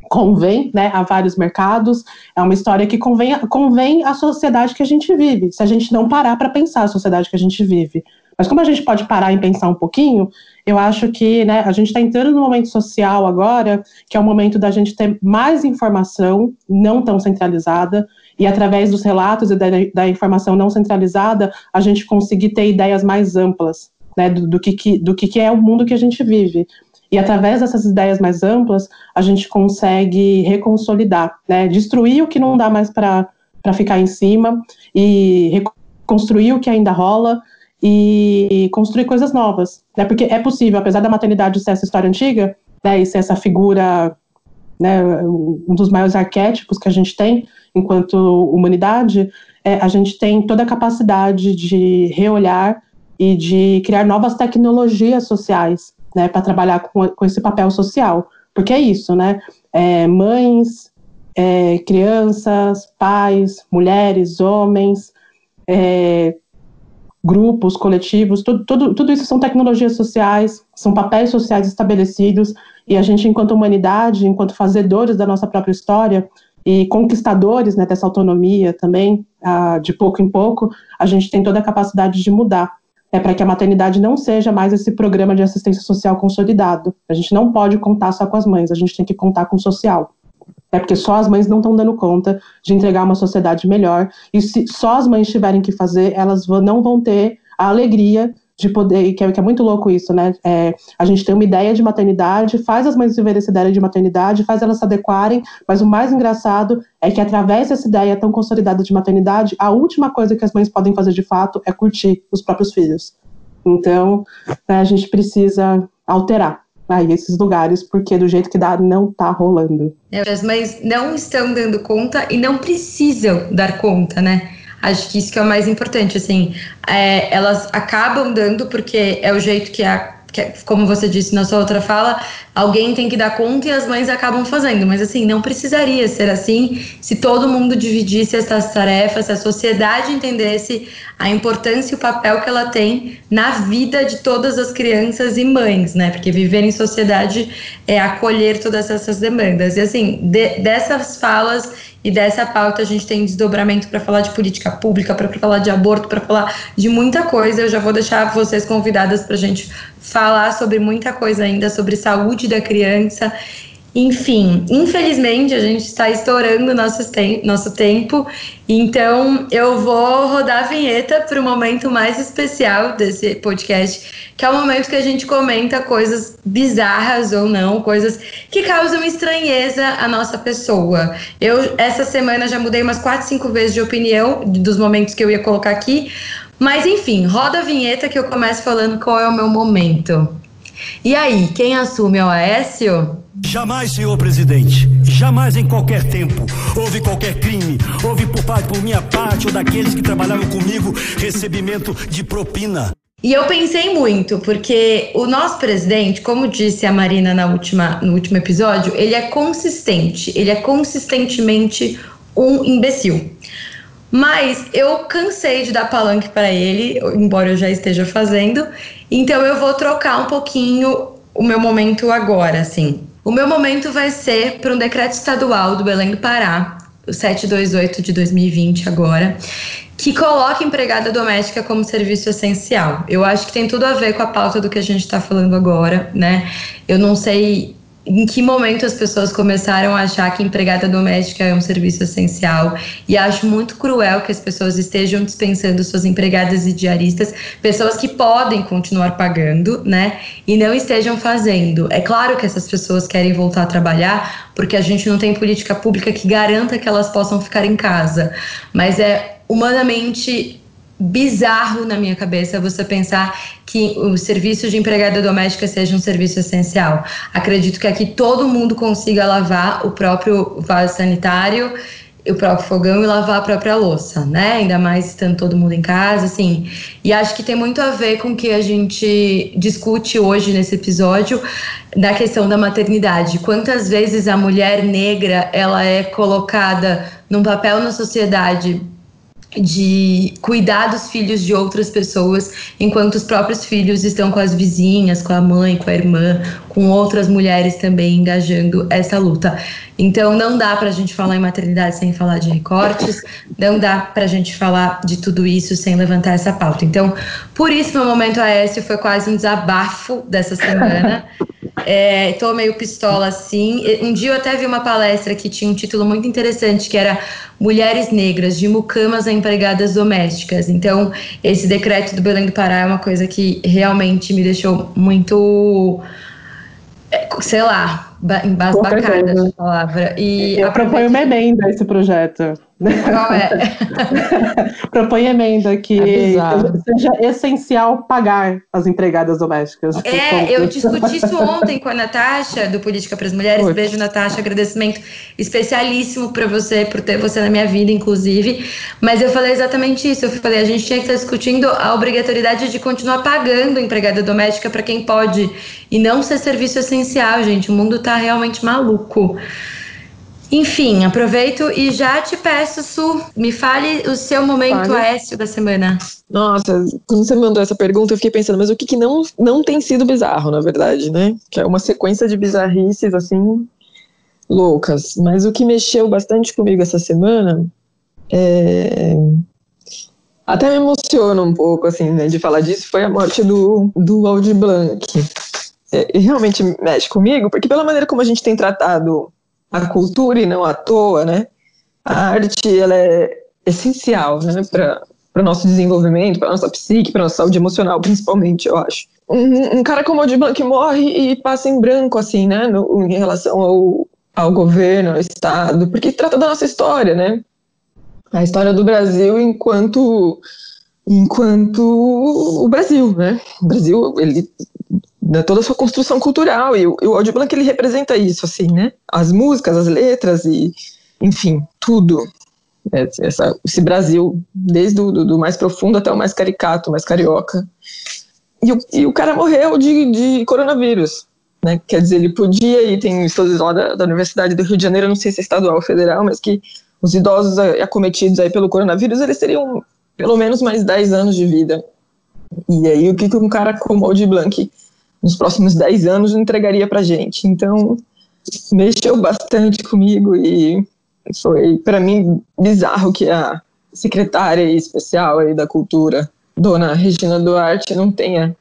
convém né, a vários mercados, é uma história que convém, convém à sociedade que a gente vive, se a gente não parar para pensar a sociedade que a gente vive. Mas como a gente pode parar e pensar um pouquinho, eu acho que né, a gente está entrando no momento social agora, que é o momento da gente ter mais informação, não tão centralizada, e através dos relatos e da, da informação não centralizada, a gente conseguir ter ideias mais amplas né, do, do, que, que, do que, que é o mundo que a gente vive. E através dessas ideias mais amplas, a gente consegue reconsolidar, né, destruir o que não dá mais para ficar em cima e reconstruir o que ainda rola e construir coisas novas, né? Porque é possível, apesar da maternidade ser essa história antiga, né, e ser essa figura, né, um dos maiores arquétipos que a gente tem enquanto humanidade, é, a gente tem toda a capacidade de reolhar e de criar novas tecnologias sociais, né, para trabalhar com, com esse papel social, porque é isso, né? É, mães, é, crianças, pais, mulheres, homens, é, grupos, coletivos, tudo, tudo, tudo isso são tecnologias sociais, são papéis sociais estabelecidos, e a gente, enquanto humanidade, enquanto fazedores da nossa própria história e conquistadores né, dessa autonomia também, ah, de pouco em pouco, a gente tem toda a capacidade de mudar. É para que a maternidade não seja mais esse programa de assistência social consolidado. A gente não pode contar só com as mães, a gente tem que contar com o social. É porque só as mães não estão dando conta de entregar uma sociedade melhor. E se só as mães tiverem que fazer, elas não vão ter a alegria de poder, que é, que é muito louco isso, né? É, a gente tem uma ideia de maternidade, faz as mães viverem essa ideia de maternidade, faz elas se adequarem, mas o mais engraçado é que através dessa ideia tão consolidada de maternidade, a última coisa que as mães podem fazer de fato é curtir os próprios filhos. Então, né, a gente precisa alterar aí esses lugares, porque do jeito que dá, não tá rolando. É, as mães não estão dando conta e não precisam dar conta, né? Acho que isso que é o mais importante, assim, é, elas acabam dando porque é o jeito que a como você disse na sua outra fala, alguém tem que dar conta e as mães acabam fazendo. Mas assim, não precisaria ser assim se todo mundo dividisse essas tarefas, se a sociedade entendesse a importância e o papel que ela tem na vida de todas as crianças e mães, né? Porque viver em sociedade é acolher todas essas demandas. E assim, de, dessas falas e dessa pauta a gente tem desdobramento para falar de política pública, para falar de aborto, para falar de muita coisa. Eu já vou deixar vocês convidadas para a gente falar sobre muita coisa ainda, sobre saúde da criança enfim, infelizmente a gente está estourando nosso, te nosso tempo, então eu vou rodar a vinheta para o momento mais especial desse podcast, que é o momento que a gente comenta coisas bizarras ou não, coisas que causam estranheza à nossa pessoa. Eu, essa semana, já mudei umas 4, 5 vezes de opinião dos momentos que eu ia colocar aqui, mas enfim, roda a vinheta que eu começo falando qual é o meu momento. E aí, quem assume o Aécio? Jamais, senhor presidente, jamais em qualquer tempo houve qualquer crime, houve por parte por minha parte ou daqueles que trabalhavam comigo recebimento de propina. E eu pensei muito, porque o nosso presidente, como disse a Marina na última, no último episódio, ele é consistente, ele é consistentemente um imbecil. Mas eu cansei de dar palanque para ele, embora eu já esteja fazendo, então eu vou trocar um pouquinho o meu momento agora, assim. O meu momento vai ser para um decreto estadual do Belém do Pará, o 728 de 2020 agora, que coloca empregada doméstica como serviço essencial. Eu acho que tem tudo a ver com a pauta do que a gente está falando agora, né? Eu não sei em que momento as pessoas começaram a achar que empregada doméstica é um serviço essencial e acho muito cruel que as pessoas estejam dispensando suas empregadas e diaristas, pessoas que podem continuar pagando, né, e não estejam fazendo. É claro que essas pessoas querem voltar a trabalhar porque a gente não tem política pública que garanta que elas possam ficar em casa, mas é humanamente bizarro na minha cabeça você pensar que o serviço de empregada doméstica seja um serviço essencial. Acredito que aqui todo mundo consiga lavar o próprio vaso sanitário, o próprio fogão e lavar a própria louça, né? Ainda mais estando todo mundo em casa, assim. E acho que tem muito a ver com o que a gente discute hoje nesse episódio da questão da maternidade. Quantas vezes a mulher negra ela é colocada num papel na sociedade de cuidar dos filhos de outras pessoas, enquanto os próprios filhos estão com as vizinhas, com a mãe, com a irmã, com outras mulheres também engajando essa luta. Então não dá para a gente falar em maternidade sem falar de recortes, não dá para a gente falar de tudo isso sem levantar essa pauta. Então, por isso meu momento Aécio foi quase um desabafo dessa semana. *laughs* É, tô meio pistola assim. Um dia eu até vi uma palestra que tinha um título muito interessante que era Mulheres Negras, de mucamas a empregadas domésticas. Então, esse decreto do Belém do Pará é uma coisa que realmente me deixou muito é, sei lá, embasbacada essa palavra. E eu proponho uma emenda a esse projeto. Qual é? *laughs* Propõe emenda que é seja essencial pagar as empregadas domésticas. É, eu discuti isso ontem com a Natasha, do Política para as Mulheres. Beijo, Natasha. Agradecimento especialíssimo para você, por ter você na minha vida, inclusive. Mas eu falei exatamente isso. Eu falei, a gente tinha que estar discutindo a obrigatoriedade de continuar pagando a empregada doméstica para quem pode e não ser serviço essencial, gente. O mundo está realmente maluco. Enfim, aproveito e já te peço, Su, me fale o seu momento vale. Aécio da semana. Nossa, quando você me mandou essa pergunta, eu fiquei pensando, mas o que, que não, não tem sido bizarro, na verdade, né? Que é uma sequência de bizarrices, assim, loucas. Mas o que mexeu bastante comigo essa semana é... Até me emociona um pouco, assim, né, de falar disso, foi a morte do, do Aldi Blanc. É, realmente mexe comigo, porque pela maneira como a gente tem tratado a cultura e não à toa, né? A arte ela é essencial, né, para para nosso desenvolvimento, para nossa psique, para nossa saúde emocional, principalmente, eu acho. Um, um cara como o de Blanc morre e passa em branco, assim, né, no, em relação ao, ao governo, ao Estado, porque trata da nossa história, né? A história do Brasil enquanto enquanto o Brasil, né? O Brasil, ele né, toda a sua construção cultural. E o, o Audio Blanc ele representa isso assim né? As músicas as letras e enfim tudo. É, essa, esse Brasil desde o do, do, mais profundo até o mais caricato mais carioca. E o, e o cara morreu de, de coronavírus né? Quer dizer ele podia e tem estudos lá da, da Universidade do Rio de Janeiro não sei se é estadual ou federal mas que os idosos acometidos aí pelo coronavírus eles teriam pelo menos mais 10 anos de vida. E aí o que, que um cara como o Blanc nos próximos 10 anos entregaria para gente. Então, mexeu bastante comigo e foi, para mim, bizarro que a secretária especial aí da cultura, dona Regina Duarte, não tenha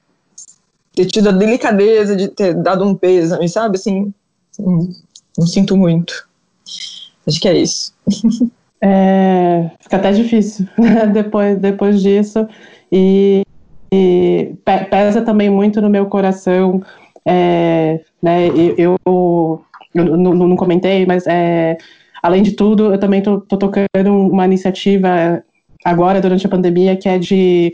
ter tido a delicadeza de ter dado um peso, sabe? Assim, não, não sinto muito. Acho que é isso. É, fica até difícil *laughs* né? depois, depois disso. E e pesa também muito no meu coração, é, né, eu, eu, eu não, não, comentei, mas é, além de tudo, eu também estou tocando uma iniciativa agora, durante a pandemia, que é de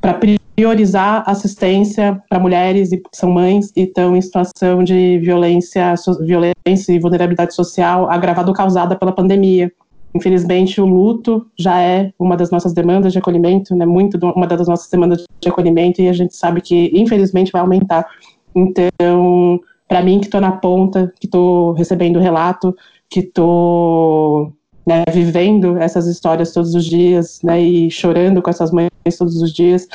para priorizar assistência para mulheres que são mães e estão em situação de violência, violência e vulnerabilidade social agravada ou causada pela pandemia. Infelizmente, o luto já é uma das nossas demandas de acolhimento, né, muito uma das nossas demandas de acolhimento, e a gente sabe que, infelizmente, vai aumentar. Então, para mim, que estou na ponta, que estou recebendo relato, que estou né, vivendo essas histórias todos os dias, né, e chorando com essas mães todos os dias,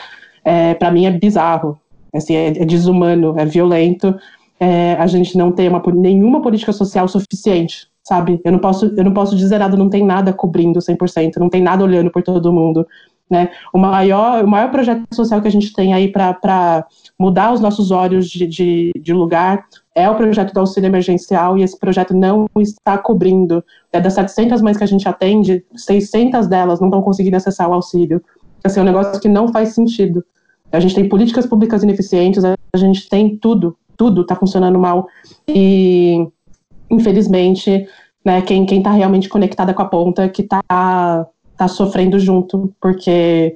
é, para mim é bizarro, assim, é, é desumano, é violento, é, a gente não tem uma, nenhuma política social suficiente sabe? Eu não posso, eu não posso dizer nada, não tem nada cobrindo 100%, não tem nada olhando por todo mundo, né? O maior, o maior projeto social que a gente tem aí para mudar os nossos olhos de, de, de, lugar é o projeto do auxílio emergencial e esse projeto não está cobrindo. É das 700 mães que a gente atende, 600 delas não estão conseguindo acessar o auxílio. Assim, é um negócio que não faz sentido. A gente tem políticas públicas ineficientes, a gente tem tudo, tudo está funcionando mal. E infelizmente, né, quem, quem tá realmente conectada com a ponta que tá, tá sofrendo junto, porque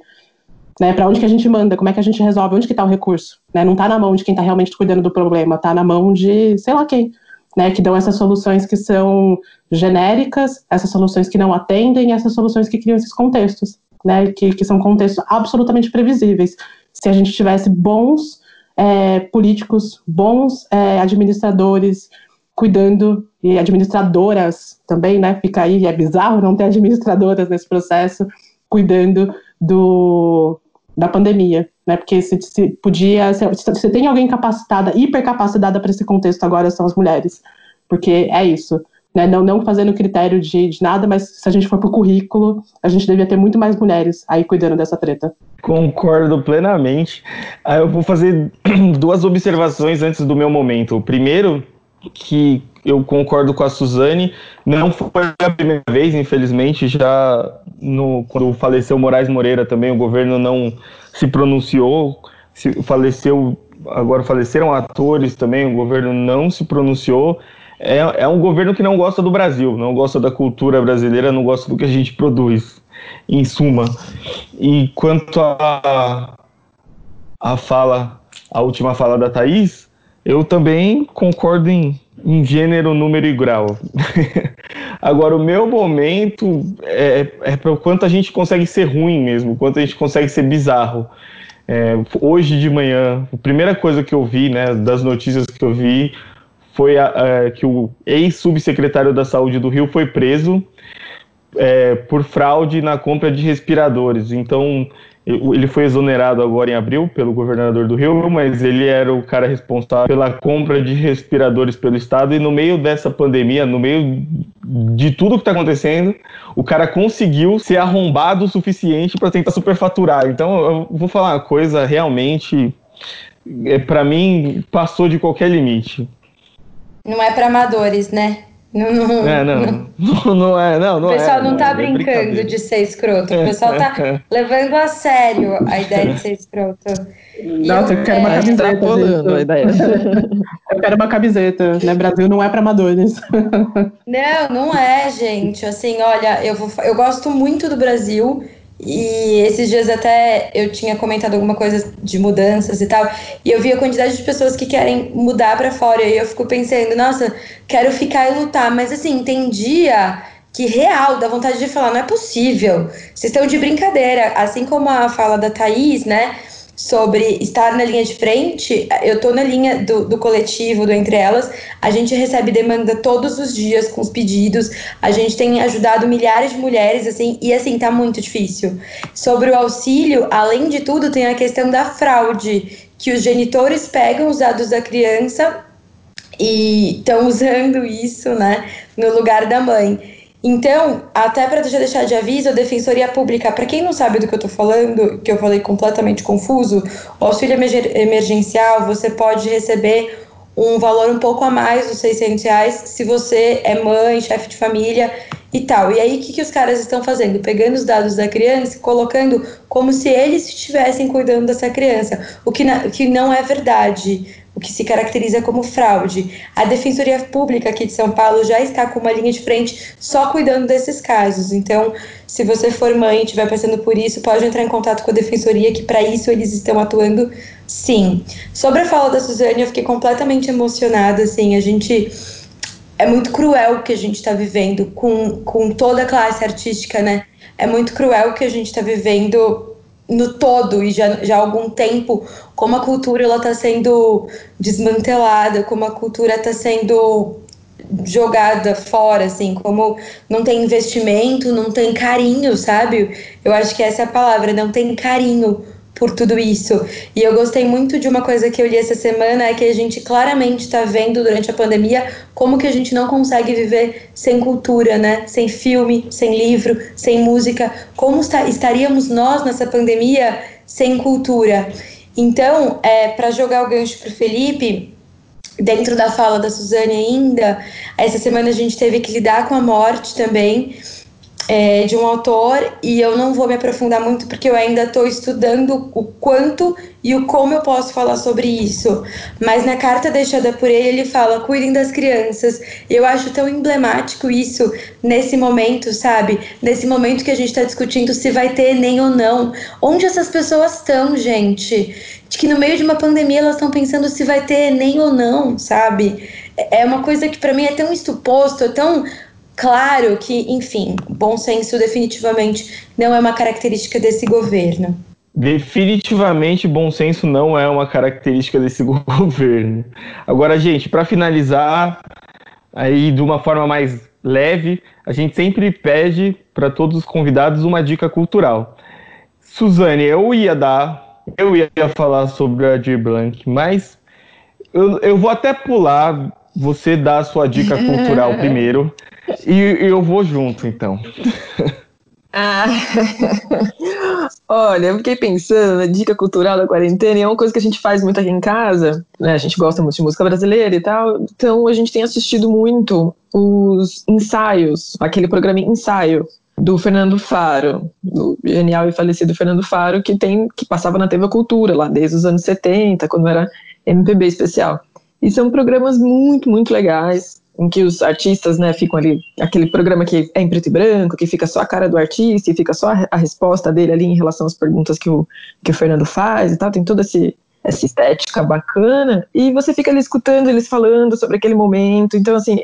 né, para onde que a gente manda, como é que a gente resolve, onde que tá o recurso, né, não tá na mão de quem tá realmente cuidando do problema, tá na mão de, sei lá quem, né, que dão essas soluções que são genéricas, essas soluções que não atendem, essas soluções que criam esses contextos, né, que, que são contextos absolutamente previsíveis. Se a gente tivesse bons é, políticos, bons é, administradores, cuidando e administradoras também, né? Fica aí, é bizarro não ter administradoras nesse processo, cuidando do, da pandemia, né? Porque se, se podia, se, se tem alguém capacitada, hipercapacitada para esse contexto agora são as mulheres, porque é isso. Né, não, não fazendo critério de, de nada, mas se a gente for pro currículo, a gente devia ter muito mais mulheres aí cuidando dessa treta. Concordo plenamente. Aí eu vou fazer *clears throat* duas observações antes do meu momento. O primeiro, que eu concordo com a Suzane, não foi a primeira vez, infelizmente, já no, quando faleceu Moraes Moreira também, o governo não se pronunciou, se faleceu, agora faleceram atores também, o governo não se pronunciou, é, é um governo que não gosta do Brasil, não gosta da cultura brasileira, não gosta do que a gente produz, em suma. E quanto a, a fala, a última fala da Thaís, eu também concordo em, em gênero, número e grau. *laughs* Agora, o meu momento é, é para o quanto a gente consegue ser ruim mesmo, o quanto a gente consegue ser bizarro. É, hoje de manhã, a primeira coisa que eu vi, né, das notícias que eu vi, foi a, a, que o ex-subsecretário da Saúde do Rio foi preso é, por fraude na compra de respiradores. Então, ele foi exonerado agora em abril pelo governador do Rio, mas ele era o cara responsável pela compra de respiradores pelo Estado. E no meio dessa pandemia, no meio de tudo que está acontecendo, o cara conseguiu ser arrombado o suficiente para tentar superfaturar. Então, eu vou falar uma coisa realmente, é, para mim, passou de qualquer limite. Não é para amadores, né? Não, não, é, não, não, não é, não, não O pessoal é, não, tá é, brincando é de ser escroto. O pessoal tá levando a sério a ideia de ser escroto. Nossa, eu, eu quero uma é, camiseta. Tá a ideia. *laughs* eu quero uma camiseta, né? Brasil não é para amadores. Não, não é, gente. Assim, olha, eu, vou, eu gosto muito do Brasil. E esses dias até eu tinha comentado alguma coisa de mudanças e tal, e eu vi a quantidade de pessoas que querem mudar para fora, e eu fico pensando, nossa, quero ficar e lutar, mas assim, tem dia que real dá vontade de falar, não é possível. Vocês estão de brincadeira, assim como a fala da Thaís, né? Sobre estar na linha de frente, eu estou na linha do, do, coletivo, do Entre Elas, a gente recebe demanda todos os dias com os pedidos, a gente tem ajudado milhares de mulheres, assim, e assim, tá muito difícil. Sobre o auxílio, além de tudo, tem a questão da fraude, que os genitores pegam os dados da criança e estão usando isso, né, no lugar da mãe. Então, até para já deixar de aviso, a Defensoria Pública, para quem não sabe do que eu estou falando, que eu falei completamente confuso, o auxílio emergencial você pode receber um valor um pouco a mais dos 600 reais se você é mãe, chefe de família e tal. E aí, o que, que os caras estão fazendo? Pegando os dados da criança e colocando como se eles estivessem cuidando dessa criança, o que, na, que não é verdade o que se caracteriza como fraude. A Defensoria Pública aqui de São Paulo já está com uma linha de frente só cuidando desses casos. Então, se você for mãe e estiver passando por isso, pode entrar em contato com a Defensoria, que para isso eles estão atuando sim. Sobre a fala da Suzane, eu fiquei completamente emocionada, assim, a gente é muito cruel o que a gente está vivendo com, com toda a classe artística, né? É muito cruel o que a gente está vivendo no todo e já, já há algum tempo como a cultura ela está sendo desmantelada, como a cultura está sendo jogada fora, assim, como não tem investimento, não tem carinho, sabe? Eu acho que essa é a palavra, não tem carinho por tudo isso. E eu gostei muito de uma coisa que eu li essa semana, é que a gente claramente está vendo durante a pandemia como que a gente não consegue viver sem cultura, né? Sem filme, sem livro, sem música. Como está, estaríamos nós nessa pandemia sem cultura? Então, é, para jogar o gancho para o Felipe, dentro da fala da Suzane ainda, essa semana a gente teve que lidar com a morte também é, de um autor e eu não vou me aprofundar muito porque eu ainda estou estudando o quanto e o como eu posso falar sobre isso. Mas na carta deixada por ele, ele fala: cuidem das crianças. Eu acho tão emblemático isso nesse momento, sabe? Nesse momento que a gente está discutindo se vai ter Enem ou não. Onde essas pessoas estão, gente? De que no meio de uma pandemia elas estão pensando se vai ter Enem ou não, sabe? É uma coisa que para mim é tão estuposto, é tão Claro que, enfim, bom senso definitivamente não é uma característica desse governo. Definitivamente, bom senso não é uma característica desse *laughs* governo. Agora, gente, para finalizar, aí de uma forma mais leve, a gente sempre pede para todos os convidados uma dica cultural. Suzane, eu ia dar, eu ia falar sobre a Dir Blanc, mas eu, eu vou até pular, você dá a sua dica cultural *laughs* primeiro, e eu vou junto, então. Ah. *laughs* Olha, eu fiquei pensando na dica cultural da quarentena, e é uma coisa que a gente faz muito aqui em casa, né? A gente gosta muito de música brasileira e tal, então a gente tem assistido muito os ensaios, aquele programa ensaio do Fernando Faro, do genial e falecido Fernando Faro, que tem que passava na TV Cultura lá desde os anos 70, quando era MPB especial. E são programas muito, muito legais, em que os artistas, né, ficam ali, aquele programa que é em preto e branco, que fica só a cara do artista e fica só a, a resposta dele ali em relação às perguntas que o, que o Fernando faz e tal, tem toda essa estética bacana, e você fica ali escutando eles falando sobre aquele momento, então assim,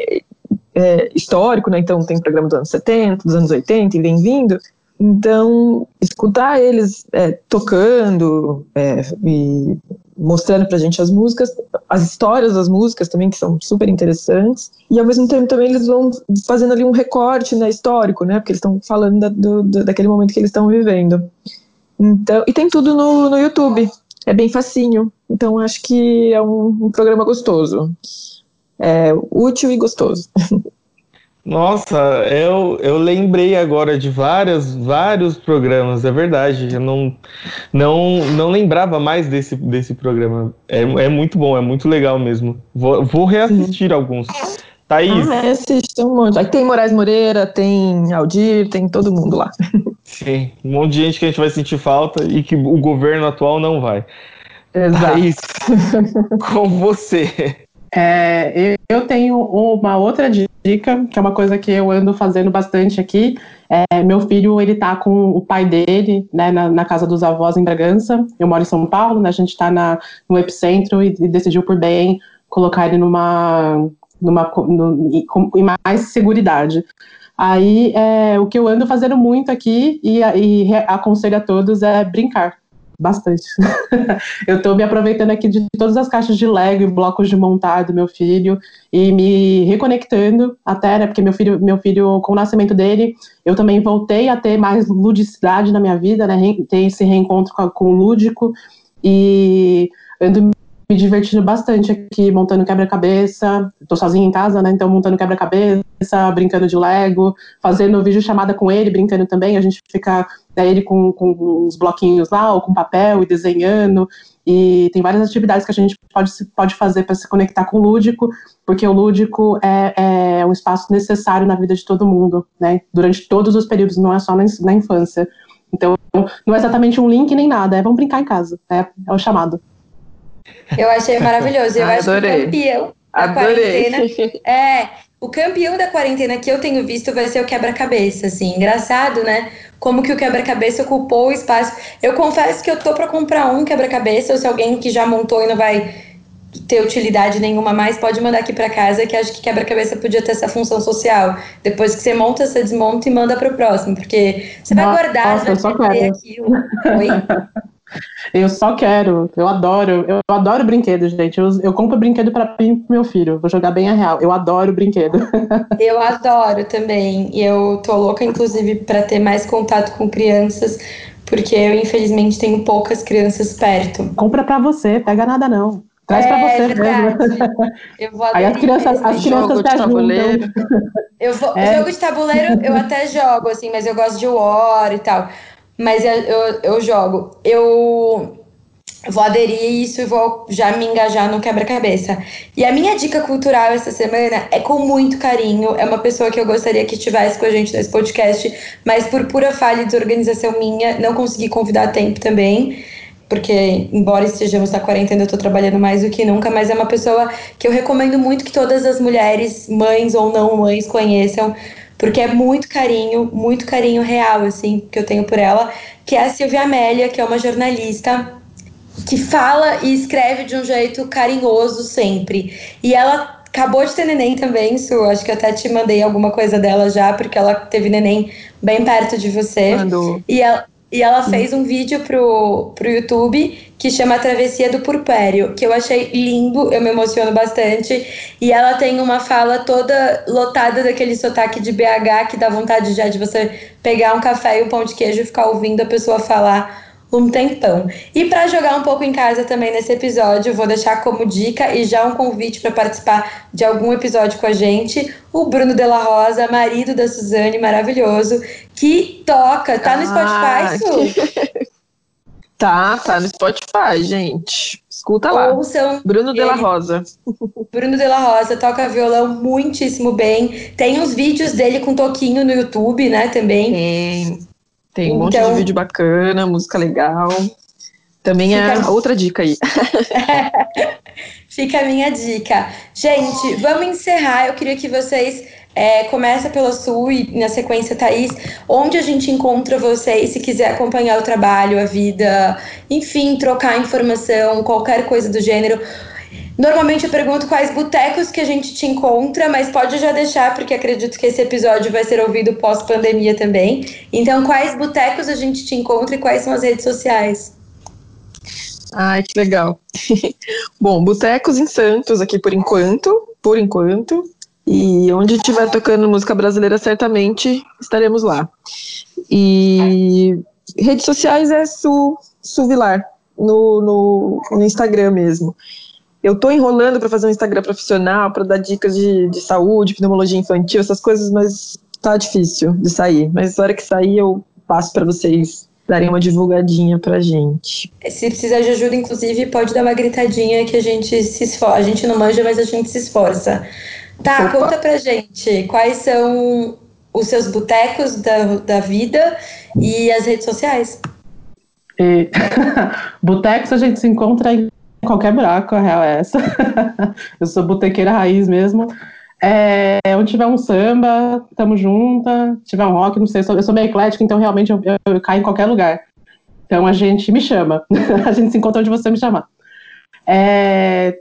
é, histórico, né, então tem programa dos anos 70, dos anos 80 e vem vindo, então, escutar eles é, tocando é, e mostrando pra gente as músicas, as histórias das músicas também, que são super interessantes, e ao mesmo tempo também eles vão fazendo ali um recorte né, histórico, né, porque eles estão falando da, do, daquele momento que eles estão vivendo. Então, e tem tudo no, no YouTube, é bem facinho, então acho que é um, um programa gostoso, é útil e gostoso. *laughs* Nossa, eu, eu lembrei agora de várias, vários programas, é verdade. Eu não, não, não lembrava mais desse, desse programa. É, é muito bom, é muito legal mesmo. Vou, vou reassistir alguns. Thaís. Ah, assista um monte. Tem Moraes Moreira, tem Aldir, tem todo mundo lá. *laughs* Sim, um monte de gente que a gente vai sentir falta e que o governo atual não vai. Exato. Thaís, com você. *laughs* É, eu tenho uma outra dica, que é uma coisa que eu ando fazendo bastante aqui. É, meu filho, ele tá com o pai dele, né, na, na, casa dos avós em Bragança. Eu moro em São Paulo, né, a gente tá na, no epicentro e, e decidiu por bem colocar ele numa, numa no, em mais seguridade. Aí, é, o que eu ando fazendo muito aqui e, e aconselho a todos é brincar bastante. *laughs* eu estou me aproveitando aqui de todas as caixas de Lego e blocos de montar do meu filho e me reconectando até, né, porque meu filho, meu filho, com o nascimento dele, eu também voltei a ter mais ludicidade na minha vida, né, ter esse reencontro com, com o lúdico e ando me divertindo bastante aqui, montando quebra-cabeça. Tô sozinha em casa, né? Então, montando quebra-cabeça, brincando de Lego, fazendo vídeo chamada com ele, brincando também. A gente fica né, ele com, com uns bloquinhos lá, ou com papel e desenhando. E tem várias atividades que a gente pode, pode fazer para se conectar com o lúdico, porque o lúdico é, é um espaço necessário na vida de todo mundo, né? Durante todos os períodos, não é só na, na infância. Então, não é exatamente um link nem nada, é vamos brincar em casa, é, é o chamado. Eu achei maravilhoso. Eu *laughs* acho Adorei. que o campeão da Adorei. quarentena. *laughs* É, o campeão da quarentena que eu tenho visto vai ser o quebra-cabeça, assim. Engraçado, né? Como que o quebra-cabeça ocupou o espaço. Eu confesso que eu tô para comprar um quebra-cabeça, ou se alguém que já montou e não vai ter utilidade nenhuma mais, pode mandar aqui para casa, que acho que quebra-cabeça podia ter essa função social. Depois que você monta, você desmonta e manda para o próximo, porque você vai Nossa, guardar, eu só vai ter quero. aquilo. Oi? *laughs* Eu só quero, eu adoro, eu adoro brinquedo, gente. Eu, eu compro brinquedo para mim e pro meu filho. Vou jogar bem a real. Eu adoro brinquedo. *laughs* Eu adoro também. E eu tô louca, inclusive, para ter mais contato com crianças, porque eu, infelizmente, tenho poucas crianças perto. Compra para você, pega nada não. Traz para É você verdade. mesmo. *laughs* Eu vou Aí as crianças, as Jogo crianças de se tabuleiro. *laughs* Eu vou, É. Jogo de tabuleiro eu até jogo, assim, mas eu gosto de War e tal. Mas eu, eu, eu jogo. Eu vou aderir isso e vou já me engajar no quebra-cabeça. E a minha dica cultural essa semana é com muito carinho. É uma pessoa que eu gostaria que estivesse com a gente nesse podcast, mas por pura falha de organização minha, não consegui convidar a tempo também. Porque, embora estejamos na quarentena, eu tô trabalhando mais do que nunca, mas é uma pessoa que eu recomendo muito que todas as mulheres, mães ou não mães, conheçam, porque é muito carinho, muito carinho real, assim, que eu tenho por ela, que é a Silvia Amélia, que é uma jornalista que fala e escreve de um jeito carinhoso sempre. E ela acabou de ter neném também, Su, acho que eu até te mandei alguma coisa dela já, porque ela teve neném bem perto de você. Mandou. E ela, e ela fez um vídeo pro, pro YouTube que chama Travessia do Purpério, que eu achei lindo, eu me emociono bastante. E ela tem uma fala toda lotada daquele sotaque de BH que dá vontade já de você pegar um café e um pão de queijo e ficar ouvindo a pessoa falar um tempão. E para jogar um pouco em casa também nesse episódio, vou deixar como dica e já um convite para participar de algum episódio com a gente, o Bruno Della Rosa, marido da Suzane, maravilhoso, que toca, tá no Ah, Spotify, Su? *laughs* Tá, tá no Spotify, gente. Escuta lá. Ouçam Bruno Della. Rosa. Bruno Della Rosa toca violão muitíssimo bem. Tem uns vídeos dele com toquinho no YouTube, né, também. Tem, tem um monte Então- de vídeo bacana, música legal. Também é Fica- outra dica aí. *laughs* Fica a minha dica. Gente, vamos encerrar. Eu queria que vocês é, comecem pela Sul e na sequência, Thaís, onde a gente encontra vocês, se quiser acompanhar o trabalho, a vida, enfim, trocar informação, qualquer coisa do gênero. Normalmente eu pergunto quais botecos que a gente te encontra, mas pode já deixar, porque acredito que esse episódio vai ser ouvido pós-pandemia também. Então, quais botecos a gente te encontra e quais são as redes sociais? Ai, que legal. *laughs* Bom, Botecos em Santos aqui por enquanto, por enquanto. E onde estiver tocando música brasileira, certamente estaremos lá. E redes sociais é Su, Su Vilar, no, no, no Instagram mesmo. Eu tô enrolando para fazer um Instagram profissional, para dar dicas de, de saúde, pneumologia infantil, essas coisas, mas tá difícil de sair. Mas na hora que sair, eu passo para vocês darem uma divulgadinha pra gente. Se precisar de ajuda, inclusive, pode dar uma gritadinha que a gente se esforça. A gente não manja, mas a gente se esforça. Tá, Opa. conta pra gente quais são os seus botecos da, da vida e as redes sociais. E... *laughs* Botecos a gente se encontra em qualquer buraco, a real é essa. *laughs* eu sou botequeira raiz mesmo. É, onde tiver um samba, tamo junta. Se tiver um rock, não sei, eu sou, eu sou meio eclética, então realmente eu, eu, eu caio em qualquer lugar. Então a gente me chama. *laughs* a gente se encontra onde você me chamar. É,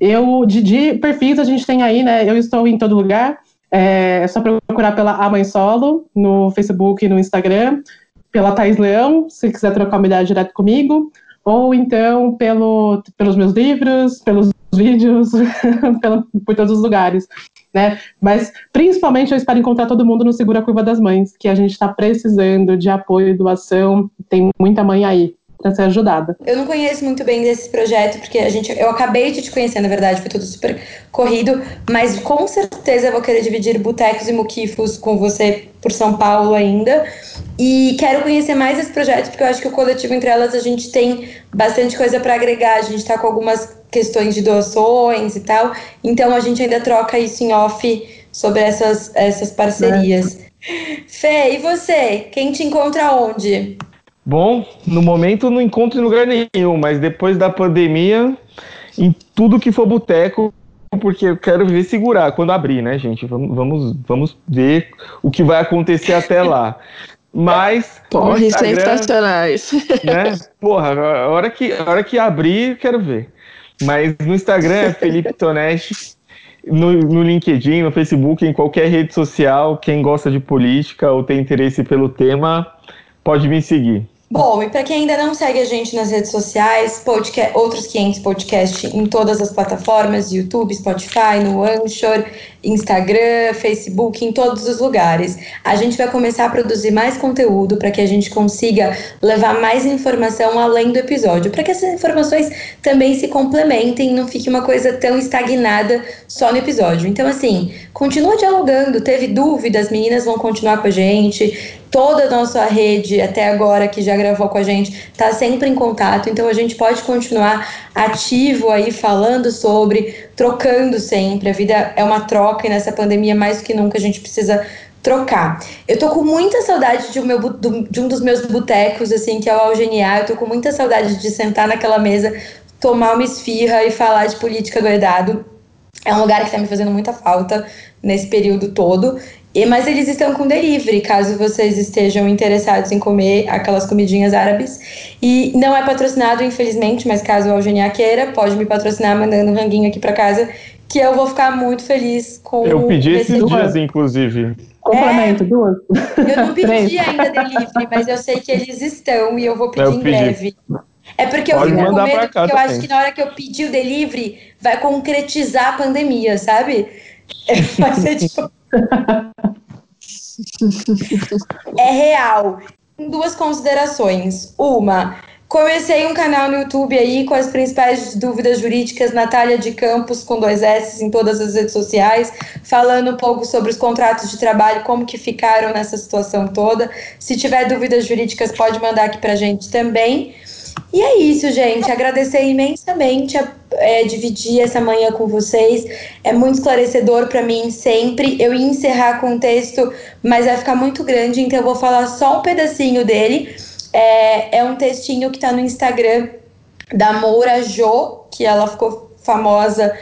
eu, de, perfis a gente tem aí, né? Eu estou em todo lugar. É, é só procurar pela A Mãe Solo no Facebook e no Instagram, pela Thais Leão, se quiser trocar uma ideia direto comigo, ou então pelo, pelos meus livros, pelos vídeos, *laughs* por todos os lugares. Né? Mas principalmente eu espero encontrar todo mundo no Segura Curva das Mães, que a gente está precisando de apoio e doação. Tem muita mãe aí para ser ajudada. Eu não conheço muito bem desse projeto, porque a gente, eu acabei de te conhecer, na verdade, foi tudo super corrido, mas com certeza eu vou querer dividir botecos e muquifos com você por São Paulo ainda. E quero conhecer mais esse projeto, porque eu acho que o coletivo Entre Elas a gente tem bastante coisa para agregar. A gente está com algumas questões de doações e tal, então a gente ainda troca isso em off sobre essas, essas parcerias. É. Fê, e você? Quem te encontra onde? Bom, no momento não encontro em lugar nenhum, mas depois da pandemia, em tudo que for boteco, porque eu quero ver segurar quando abrir, né, gente? Vamos, vamos, vamos ver o que vai acontecer até lá. Mas. Porre sensacionais. Né? Porra, a hora, que, a hora que abrir, quero ver. Mas no Instagram é Felipe *laughs* Toneste. No, no LinkedIn, no Facebook, em qualquer rede social, quem gosta de política ou tem interesse pelo tema, pode me seguir. Bom, e para quem ainda não segue a gente nas redes sociais, podcast, outros 500 podcast em todas as plataformas, YouTube, Spotify, no Anchor, Instagram, Facebook, em todos os lugares. A gente vai começar a produzir mais conteúdo para que a gente consiga levar mais informação além do episódio, para que essas informações também se complementem, não fique uma coisa tão estagnada só no episódio. Então, assim, continua dialogando, teve dúvidas, meninas vão continuar com a gente, toda a nossa rede até agora que já gravou com a gente está sempre em contato, então a gente pode continuar ativo aí falando sobre, trocando sempre. A vida é uma troca e nessa pandemia mais do que nunca a gente precisa trocar. Eu tô com muita saudade de meu, de um dos meus botecos, assim, que é o Algeniar. Eu tô com muita saudade de sentar naquela mesa, tomar uma esfirra e falar de política do Edado. É um lugar que tá me fazendo muita falta nesse período todo. E, mas eles estão com delivery, caso vocês estejam interessados em comer aquelas comidinhas árabes. E não é patrocinado, infelizmente, mas caso o Algenia queira, pode me patrocinar mandando um ranguinho aqui para casa, que eu vou ficar muito feliz com Eu pedi esses esse dias, inclusive. Complemento, duas. Eu não *laughs* Três. pedi ainda delivery, mas eu sei que eles estão e eu vou pedir Eu em pedi. breve. É porque eu Pode fico com medo, cá porque eu acho que na hora que eu pedir o delivery, vai concretizar a pandemia, sabe? Vai ser tipo. *laughs* é real. Duas considerações. Uma, comecei um canal no YouTube aí com as principais dúvidas jurídicas, Natália de Campos, com dois S em todas as redes sociais, falando um pouco sobre os contratos de trabalho, como que ficaram nessa situação toda. Se tiver dúvidas jurídicas, pode mandar aqui pra gente também. E é isso, gente. Agradecer imensamente a é, dividir essa manhã com vocês. É muito esclarecedor para mim sempre. Eu ia encerrar com o texto, mas vai ficar muito grande, então eu vou falar só um pedacinho dele. É, é um textinho que está no Instagram da Moura Jo, que ela ficou famosa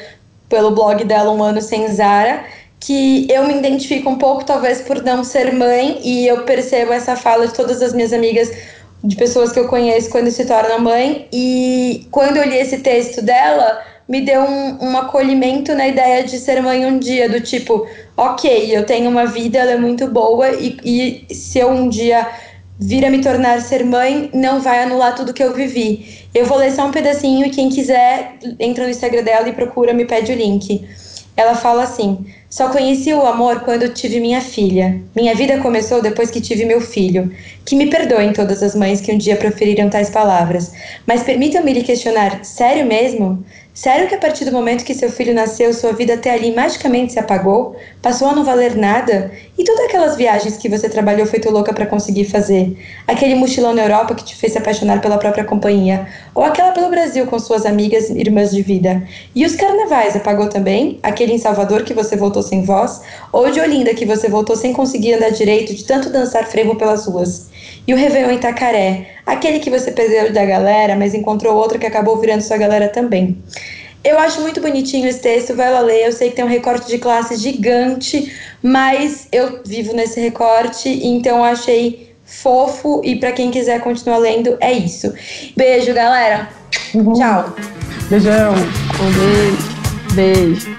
pelo blog dela Um Ano Sem Zara, que eu me identifico um pouco, talvez por não ser mãe, e eu percebo essa fala de todas as minhas amigas de pessoas que eu conheço quando se tornam mãe. E quando eu li esse texto dela, me deu um, um acolhimento na ideia de ser mãe um dia, do tipo, ok, eu tenho uma vida, ela é muito boa, e, e se eu um dia vir a me tornar ser mãe, não vai anular tudo que eu vivi. Eu vou ler só um pedacinho e quem quiser entra no Instagram dela e procura, me pede o link. Ela fala assim: Só conheci o amor quando tive minha filha. Minha vida começou depois que tive meu filho. Que me perdoem todas as mães que um dia proferiram tais palavras. Mas permitam-me lhe questionar: sério mesmo? Sério que a partir do momento que seu filho nasceu, sua vida até ali magicamente se apagou? Passou a não valer nada? E todas aquelas viagens que você trabalhou feito louca para conseguir fazer? Aquele mochilão na Europa que te fez se apaixonar pela própria companhia? Ou aquela pelo Brasil com suas amigas e irmãs de vida? E os carnavais apagou também? Aquele em Salvador que você voltou sem voz? Ou de Olinda que você voltou sem conseguir andar direito de tanto dançar frevo pelas ruas? E o Réveillon em Itacaré? Aquele que você perdeu da galera, mas encontrou outro que acabou virando sua galera também? Eu acho muito bonitinho esse texto, vai lá ler. Eu sei que tem um recorte de classe gigante, mas eu vivo nesse recorte, então eu achei fofo. E para quem quiser continuar lendo, é isso. Beijo, galera. Tchau. Beijão. Um beijo. Beijo.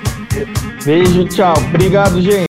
Beijo, tchau. Obrigado, gente.